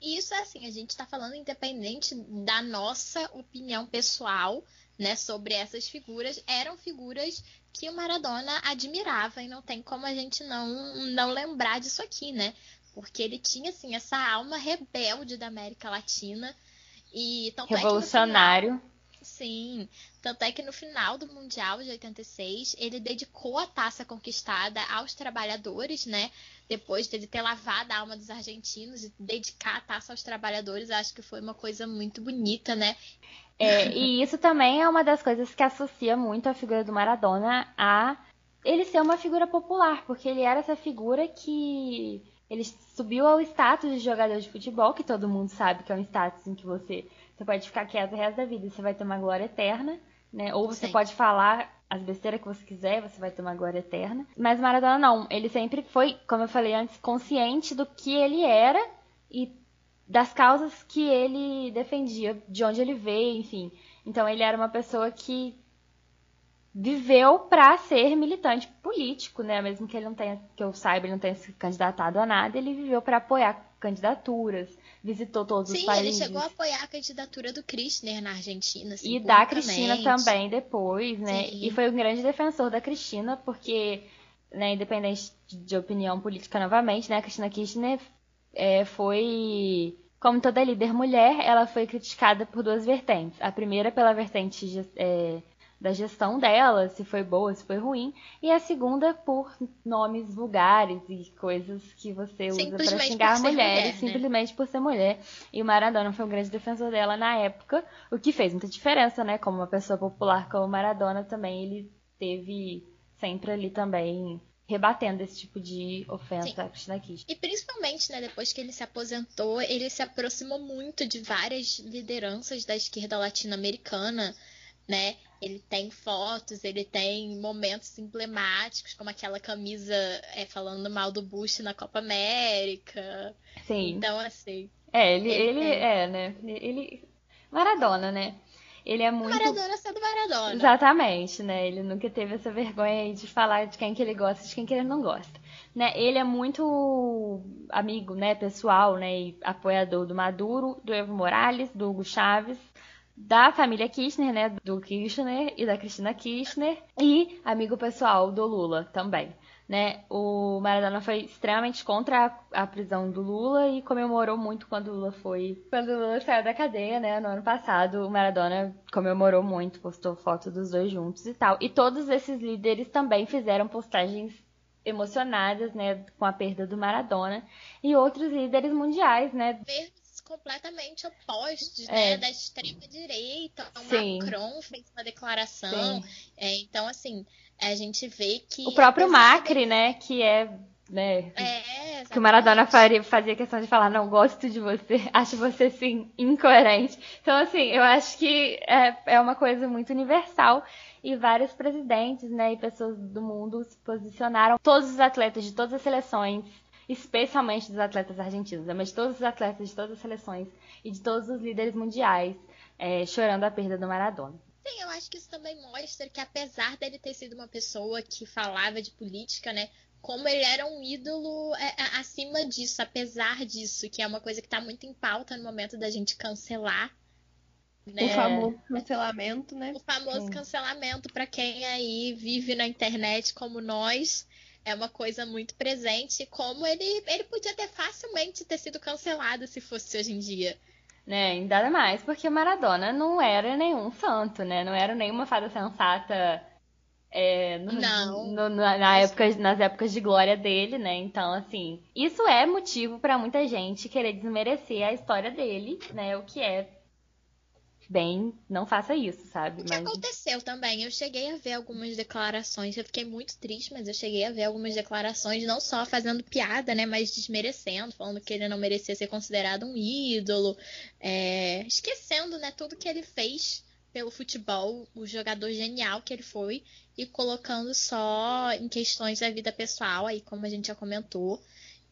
S3: Isso é assim, a gente está falando independente da nossa opinião pessoal, né, sobre essas figuras, eram figuras que o Maradona admirava e não tem como a gente não não lembrar disso aqui, né? Porque ele tinha assim essa alma rebelde da América Latina e
S2: revolucionário.
S3: Final, Sim, tanto é que no final do Mundial de 86, ele dedicou a taça conquistada aos trabalhadores, né? Depois dele ter lavado a alma dos argentinos e dedicar a taça aos trabalhadores, acho que foi uma coisa muito bonita, né?
S2: É, e isso também é uma das coisas que associa muito a figura do Maradona a ele ser uma figura popular, porque ele era essa figura que ele subiu ao status de jogador de futebol, que todo mundo sabe que é um status em que você, você pode ficar quieto o resto da vida e você vai ter uma glória eterna, né? Ou você Sim. pode falar as besteiras que você quiser, você vai ter uma glória eterna. Mas Maradona não, ele sempre foi, como eu falei antes, consciente do que ele era e das causas que ele defendia, de onde ele veio, enfim. Então ele era uma pessoa que viveu para ser militante político, né? Mesmo que ele não tenha, que eu saiba, ele não tenha se candidatado a nada, ele viveu para apoiar candidaturas, visitou todos
S3: Sim,
S2: os países.
S3: Sim, ele chegou a apoiar a candidatura do Kirchner na Argentina. Assim,
S2: e da Cristina também depois, né? Sim. E foi um grande defensor da Cristina, porque, né, independente de opinião política novamente, né, a Cristina Kirchner é, foi como toda líder mulher, ela foi criticada por duas vertentes. A primeira pela vertente é, da gestão dela, se foi boa, se foi ruim, e a segunda por nomes vulgares e coisas que você usa para xingar mulheres, mulher, né? simplesmente por ser mulher. E o Maradona foi um grande defensor dela na época, o que fez muita diferença, né? Como uma pessoa popular como o Maradona também, ele teve sempre ali também rebatendo esse tipo de ofensa à Cristina Kirchner.
S3: E principalmente, né, depois que ele se aposentou, ele se aproximou muito de várias lideranças da esquerda latino-americana, né? Ele tem fotos, ele tem momentos emblemáticos, como aquela camisa é, falando mal do Bush na Copa América.
S2: Sim.
S3: Então, assim.
S2: É, ele, ele, ele é, né? Ele. Maradona, né? Ele é muito.
S3: Maradona sendo Maradona.
S2: Exatamente, né? Ele nunca teve essa vergonha de falar de quem que ele gosta e de quem que ele não gosta. Né? Ele é muito amigo, né, pessoal, né, e apoiador do Maduro, do Evo Morales, do Hugo Chaves, da família Kirchner, né, do Kirchner e da Cristina Kirchner, e amigo pessoal do Lula também. Né? O Maradona foi extremamente contra a, a, prisão do Lula e comemorou muito quando o Lula foi. Quando o Lula saiu da cadeia, né? No ano passado, o Maradona comemorou muito, postou foto dos dois juntos e tal. E todos esses líderes também fizeram postagens emocionadas, né, com a perda do Maradona e outros líderes mundiais, né?
S3: Completamente opostos, é. né? Da extrema direita. O Sim. Macron fez uma declaração. É, então, assim, a gente vê que.
S2: O próprio Macri, de... né? Que é. Né,
S3: é,
S2: que o Maradona faria, fazia questão de falar, não gosto de você, [laughs] acho você sim incoerente. Então, assim, eu acho que é, é uma coisa muito universal e vários presidentes, né, e pessoas do mundo se posicionaram. Todos os atletas de todas as seleções especialmente dos atletas argentinos, mas de todos os atletas de todas as seleções e de todos os líderes mundiais é, chorando a perda do Maradona.
S3: Sim, eu acho que isso também mostra que apesar dele ter sido uma pessoa que falava de política, né, como ele era um ídolo é, é acima disso, apesar disso, que é uma coisa que está muito em pauta no momento da gente cancelar.
S4: Né? O famoso cancelamento, né?
S3: O famoso Sim. cancelamento para quem aí vive na internet como nós é uma coisa muito presente, como ele, ele podia ter facilmente ter sido cancelado se fosse hoje em dia.
S2: Né, ainda mais porque Maradona não era nenhum santo, né? Não era nenhuma fada sensata é, no,
S3: não.
S2: No, na época, nas épocas de glória dele, né? Então, assim, isso é motivo para muita gente querer desmerecer a história dele, né? O que é bem, não faça isso, sabe?
S3: O que mas... aconteceu também? Eu cheguei a ver algumas declarações, eu fiquei muito triste, mas eu cheguei a ver algumas declarações, não só fazendo piada, né? Mas desmerecendo, falando que ele não merecia ser considerado um ídolo, é... esquecendo, né, tudo que ele fez pelo futebol, o jogador genial que ele foi, e colocando só em questões da vida pessoal, aí como a gente já comentou.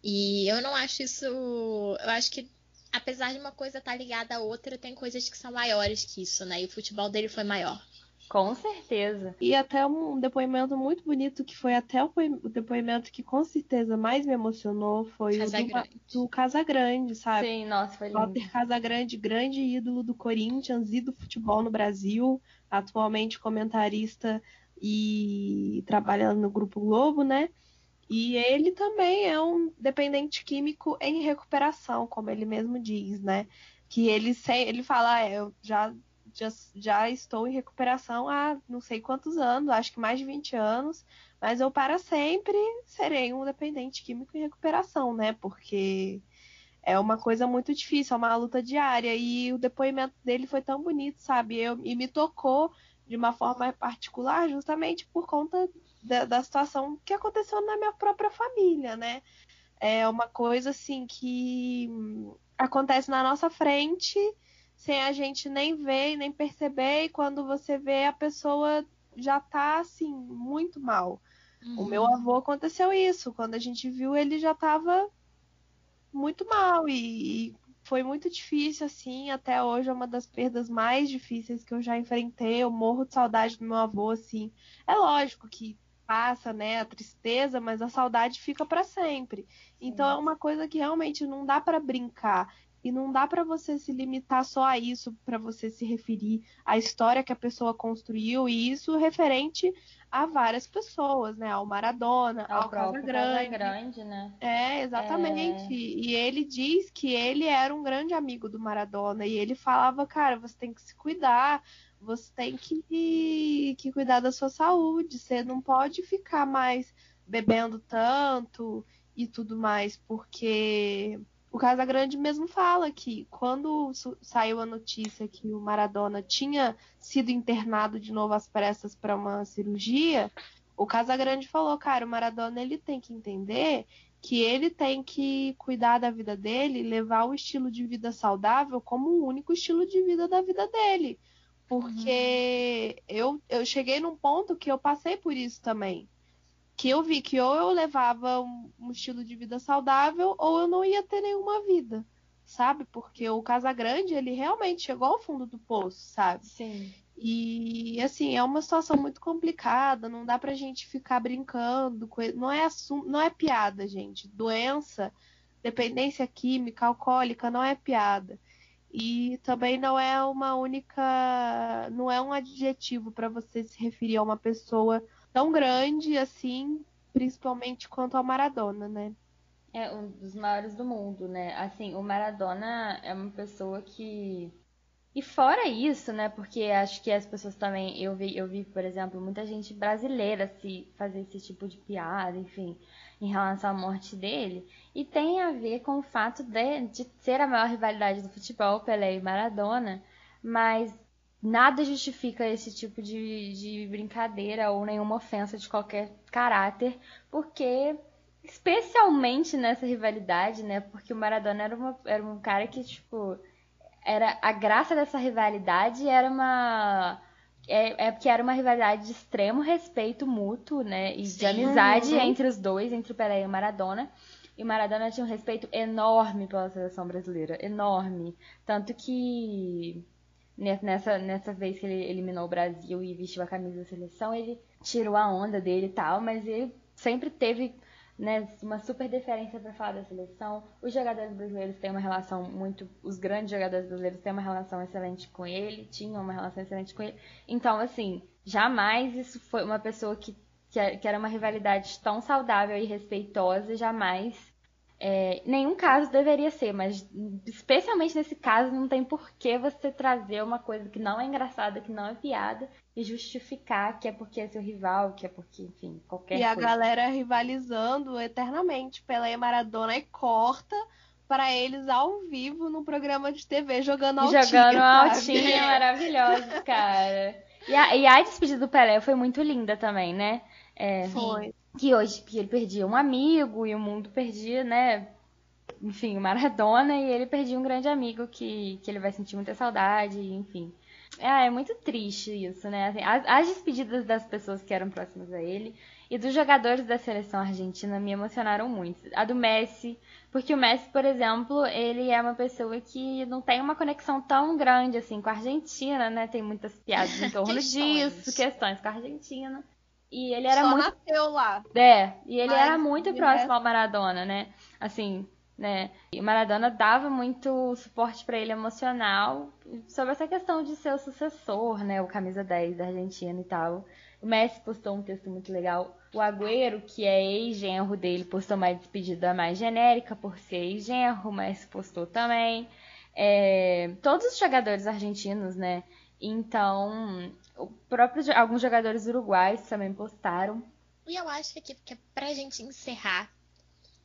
S3: E eu não acho isso. Eu acho que apesar de uma coisa estar tá ligada à outra, tem coisas que são maiores que isso, né? E o futebol dele foi maior.
S2: Com certeza.
S4: E até um depoimento muito bonito, que foi até o depoimento que com certeza mais me emocionou, foi
S3: Casagrande.
S4: o do, do Casagrande, sabe?
S2: Sim, nossa, foi lindo.
S4: Walter Casagrande, grande ídolo do Corinthians e do futebol no Brasil, atualmente comentarista e trabalhando no Grupo Globo, né? E ele também é um dependente químico em recuperação, como ele mesmo diz, né? Que ele, ele fala, ah, eu já já, já estou em recuperação há não sei quantos anos, acho que mais de 20 anos, mas eu para sempre serei um dependente químico em recuperação, né? Porque é uma coisa muito difícil, é uma luta diária. E o depoimento dele foi tão bonito, sabe? Eu, e me tocou de uma forma particular, justamente por conta da, da situação que aconteceu na minha própria família, né? É uma coisa assim que acontece na nossa frente sem a gente nem ver nem perceber, e quando você vê a pessoa já tá assim, muito mal. Uhum. O meu uhum. avô aconteceu isso, quando a gente viu ele já tava muito mal e, e, foi muito difícil assim, até hoje é uma das perdas mais difíceis que eu já enfrentei. Eu morro de saudade do meu avô assim. É lógico que passa, né, a tristeza, mas a saudade fica para sempre. Então é uma coisa que realmente não dá para brincar e não dá para você se limitar só a isso para você se referir à história que a pessoa construiu e isso referente a várias pessoas, né? Ao Maradona, ao, ao Casagrande.
S2: Grande, né?
S4: É, exatamente. É... E ele diz que ele era um grande amigo do Maradona e ele falava, cara, você tem que se cuidar, você tem que, que cuidar da sua saúde, você não pode ficar mais bebendo tanto e tudo mais, porque o Casagrande mesmo fala que quando saiu a notícia que o Maradona tinha sido internado de novo às pressas para uma cirurgia, o Casagrande falou, cara, o Maradona ele tem que entender que ele tem que cuidar da vida dele, levar o estilo de vida saudável como o único estilo de vida da vida dele. Porque uhum. eu, eu cheguei num ponto que eu passei por isso também. Que eu vi que ou eu levava um, um estilo de vida saudável ou eu não ia ter nenhuma vida, sabe? Porque o Casagrande, ele realmente chegou ao fundo do poço, sabe?
S2: Sim.
S4: E assim, é uma situação muito complicada, não dá pra gente ficar brincando, não é assum... não é piada, gente. Doença, dependência química, alcoólica, não é piada. E também não é uma única. Não é um adjetivo para você se referir a uma pessoa tão grande assim, principalmente quanto ao Maradona, né?
S2: É um dos maiores do mundo, né? Assim, o Maradona é uma pessoa que. E fora isso, né? Porque acho que as pessoas também. Eu vi, eu vi, por exemplo, muita gente brasileira se fazer esse tipo de piada, enfim em relação à morte dele, e tem a ver com o fato de, de ser a maior rivalidade do futebol, Pelé e Maradona, mas nada justifica esse tipo de, de brincadeira ou nenhuma ofensa de qualquer caráter, porque especialmente nessa rivalidade, né? Porque o Maradona era, uma, era um cara que, tipo, era a graça dessa rivalidade era uma é, é porque era uma rivalidade de extremo respeito mútuo, né? E Sim. de amizade uhum. entre os dois, entre o Pelé e o Maradona. E o Maradona tinha um respeito enorme pela seleção brasileira, enorme. Tanto que nessa, nessa vez que ele eliminou o Brasil e vestiu a camisa da seleção, ele tirou a onda dele e tal, mas ele sempre teve né, uma super deferência para falar da seleção. Os jogadores brasileiros têm uma relação muito. Os grandes jogadores brasileiros têm uma relação excelente com ele, tinham uma relação excelente com ele. Então, assim, jamais isso foi uma pessoa que, que era uma rivalidade tão saudável e respeitosa, jamais é, nenhum caso deveria ser, mas especialmente nesse caso não tem por que você trazer uma coisa que não é engraçada, que não é piada e justificar que é porque é seu rival, que é porque, enfim, qualquer
S4: e
S2: coisa.
S4: E a galera rivalizando eternamente pela Maradona e corta para eles ao vivo no programa de TV jogando altinha.
S2: Jogando altinha, maravilhoso, cara. E a, e a despedida do Pelé foi muito linda também, né?
S4: É, foi
S2: que hoje que ele perdia um amigo e o mundo perdia, né? Enfim, o Maradona e ele perdia um grande amigo que, que ele vai sentir muita saudade, enfim. É, é muito triste isso, né? Assim, as, as despedidas das pessoas que eram próximas a ele e dos jogadores da seleção argentina me emocionaram muito. A do Messi, porque o Messi, por exemplo, ele é uma pessoa que não tem uma conexão tão grande assim com a Argentina, né? Tem muitas piadas em [laughs] torno disso, questões com a Argentina. E ele era
S4: Só
S2: muito.
S4: nasceu lá.
S2: É, e ele Mas, era muito próximo ao Maradona, né? Assim, né? E o Maradona dava muito suporte para ele emocional sobre essa questão de ser o sucessor, né? O camisa 10 da Argentina e tal. O Messi postou um texto muito legal. O Agüero, que é ex-genro dele, postou uma despedida mais genérica por ser ex-genro. O Messi postou também. É... Todos os jogadores argentinos, né? Então, alguns jogadores uruguais também postaram.
S3: E eu acho que aqui, que pra gente encerrar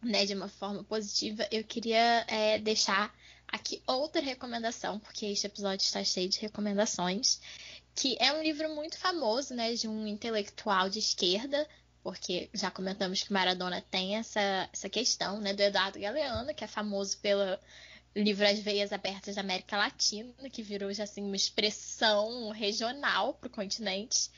S3: né, de uma forma positiva, eu queria é, deixar aqui outra recomendação, porque este episódio está cheio de recomendações, que é um livro muito famoso, né, de um intelectual de esquerda, porque já comentamos que Maradona tem essa, essa questão, né, do Eduardo Galeano, que é famoso pelo livro As Veias Abertas da América Latina, que virou já assim uma expressão regional para o continente.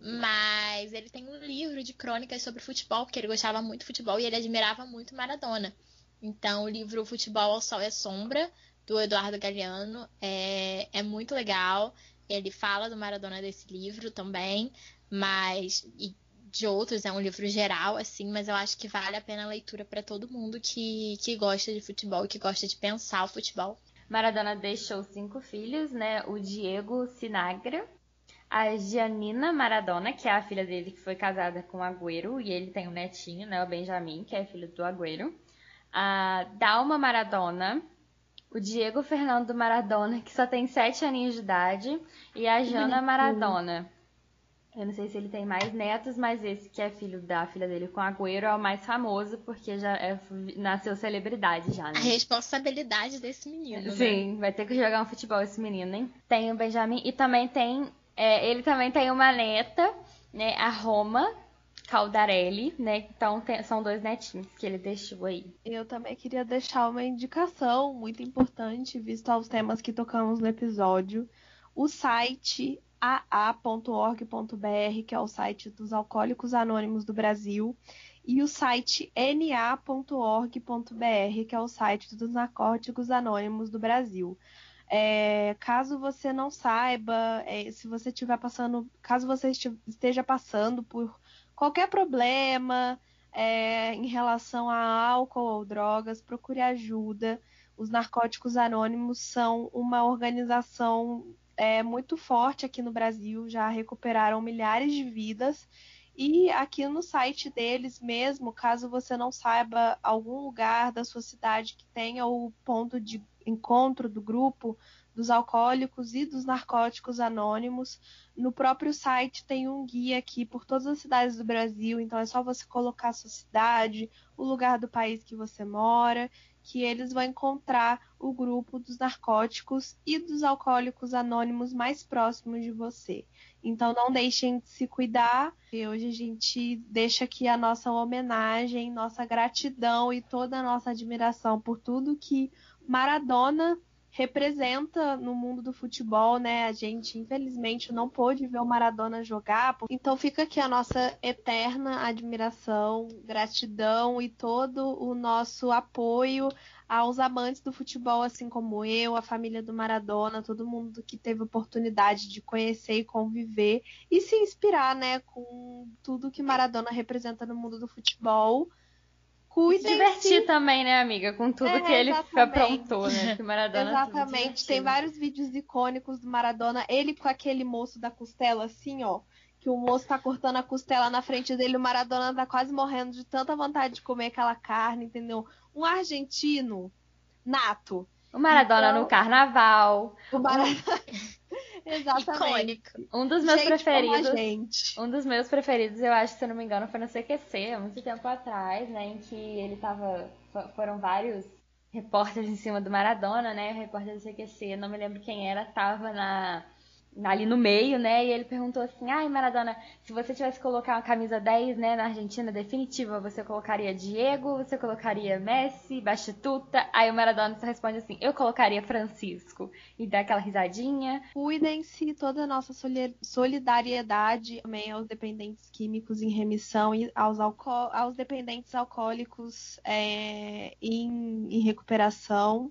S3: Mas ele tem um livro de crônicas sobre futebol, porque ele gostava muito de futebol e ele admirava muito Maradona. Então, o livro Futebol ao Sol e Sombra, do Eduardo Galeano, é, é muito legal. Ele fala do Maradona desse livro também, mas e de outros, é um livro geral, assim, mas eu acho que vale a pena a leitura para todo mundo que, que gosta de futebol, que gosta de pensar o futebol.
S2: Maradona deixou cinco filhos, né? O Diego Sinagra, a Gianina Maradona, que é a filha dele que foi casada com o Agüero, e ele tem um netinho, né? O Benjamin, que é filho do Agüero. A Dalma Maradona, o Diego Fernando Maradona, que só tem sete aninhos de idade, e a Jana Maradona. Eu não sei se ele tem mais netos, mas esse que é filho da filha dele com Agüero é o mais famoso, porque já é, nasceu celebridade já, né?
S3: A responsabilidade desse menino,
S2: né? Sim,
S3: né?
S2: vai ter que jogar um futebol esse menino, hein? Tem o Benjamin e também tem... É, ele também tem uma neta, né? A Roma, Caldarelli, né? Então tem, são dois netinhos que ele deixou aí.
S4: Eu também queria deixar uma indicação muito importante, visto aos temas que tocamos no episódio. O site aa.org.br, que é o site dos Alcoólicos Anônimos do Brasil, e o site na.org.br, que é o site dos Narcóticos Anônimos do Brasil. É, caso você não saiba, é, se você estiver passando, caso você esteja passando por qualquer problema é, em relação a álcool ou drogas, procure ajuda. Os Narcóticos Anônimos são uma organização é, muito forte aqui no Brasil, já recuperaram milhares de vidas. E aqui no site deles mesmo, caso você não saiba algum lugar da sua cidade que tenha o ponto de encontro do grupo dos alcoólicos e dos narcóticos anônimos, no próprio site tem um guia aqui por todas as cidades do Brasil, então é só você colocar a sua cidade, o lugar do país que você mora que eles vão encontrar o grupo dos narcóticos e dos alcoólicos anônimos mais próximos de você. Então não deixem de se cuidar. E hoje a gente deixa aqui a nossa homenagem, nossa gratidão e toda a nossa admiração por tudo que Maradona representa no mundo do futebol, né? A gente, infelizmente, não pôde ver o Maradona jogar. Então fica aqui a nossa eterna admiração, gratidão e todo o nosso apoio aos amantes do futebol, assim como eu, a família do Maradona, todo mundo que teve oportunidade de conhecer e conviver e se inspirar, né, com tudo que Maradona representa no mundo do futebol
S2: cuidem. Se divertir também, né, amiga? Com tudo é, que ele aprontou, né? Que Maradona
S4: Exatamente. Tem vários vídeos icônicos do Maradona. Ele com aquele moço da costela, assim, ó. Que o moço tá cortando a costela na frente dele, o Maradona tá quase morrendo de tanta vontade de comer aquela carne, entendeu? Um argentino nato.
S2: O Maradona então, no carnaval.
S4: O Maradona. Exatamente.
S2: Icônico. Um dos meus gente preferidos. Um dos meus preferidos, eu acho, se eu não me engano, foi no CQC, há muito tempo atrás, né? Em que ele tava. Foram vários repórteres em cima do Maradona, né? O repórter do CQC, não me lembro quem era, tava na ali no meio, né? E ele perguntou assim: ai, Maradona, se você tivesse que colocar uma camisa 10, né, na Argentina definitiva, você colocaria Diego, você colocaria Messi, Bastituta? Aí o Maradona só responde assim: eu colocaria Francisco. E dá aquela risadinha.
S4: Cuidem-se, toda a nossa solidariedade também aos dependentes químicos em remissão e aos, aos dependentes alcoólicos é, em, em recuperação.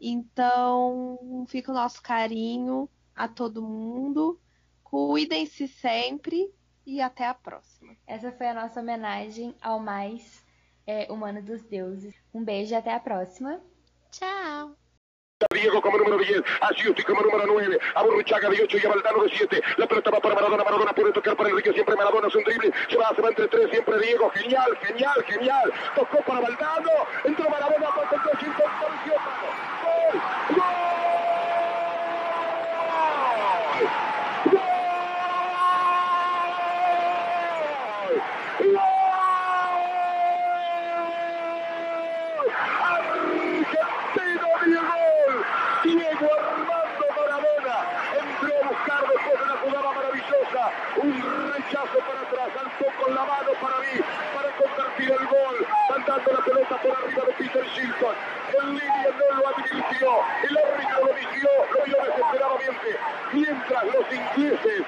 S4: Então, fica o nosso carinho a todo mundo. Cuidem-se sempre e até a próxima.
S2: Essa foi a nossa homenagem ao mais é, humano dos deuses. Um beijo e até a próxima.
S3: Tchau.
S1: Diego como número 10, Asiuti como número 9, a Burruchaga de 8 y a Valdano de 7. La pelota va para Maradona, Maradona puede tocar para Enrique, siempre Maradona es un drible, se va, se va entre tres, siempre Diego, genial, genial, genial. Tocó para Valdano, entró Maradona, con el 5, La pelota por arriba de Peter Shilton. En línea no lo advirtió. El árbitro lo vigió, lo vio desesperadamente. Mientras los ingleses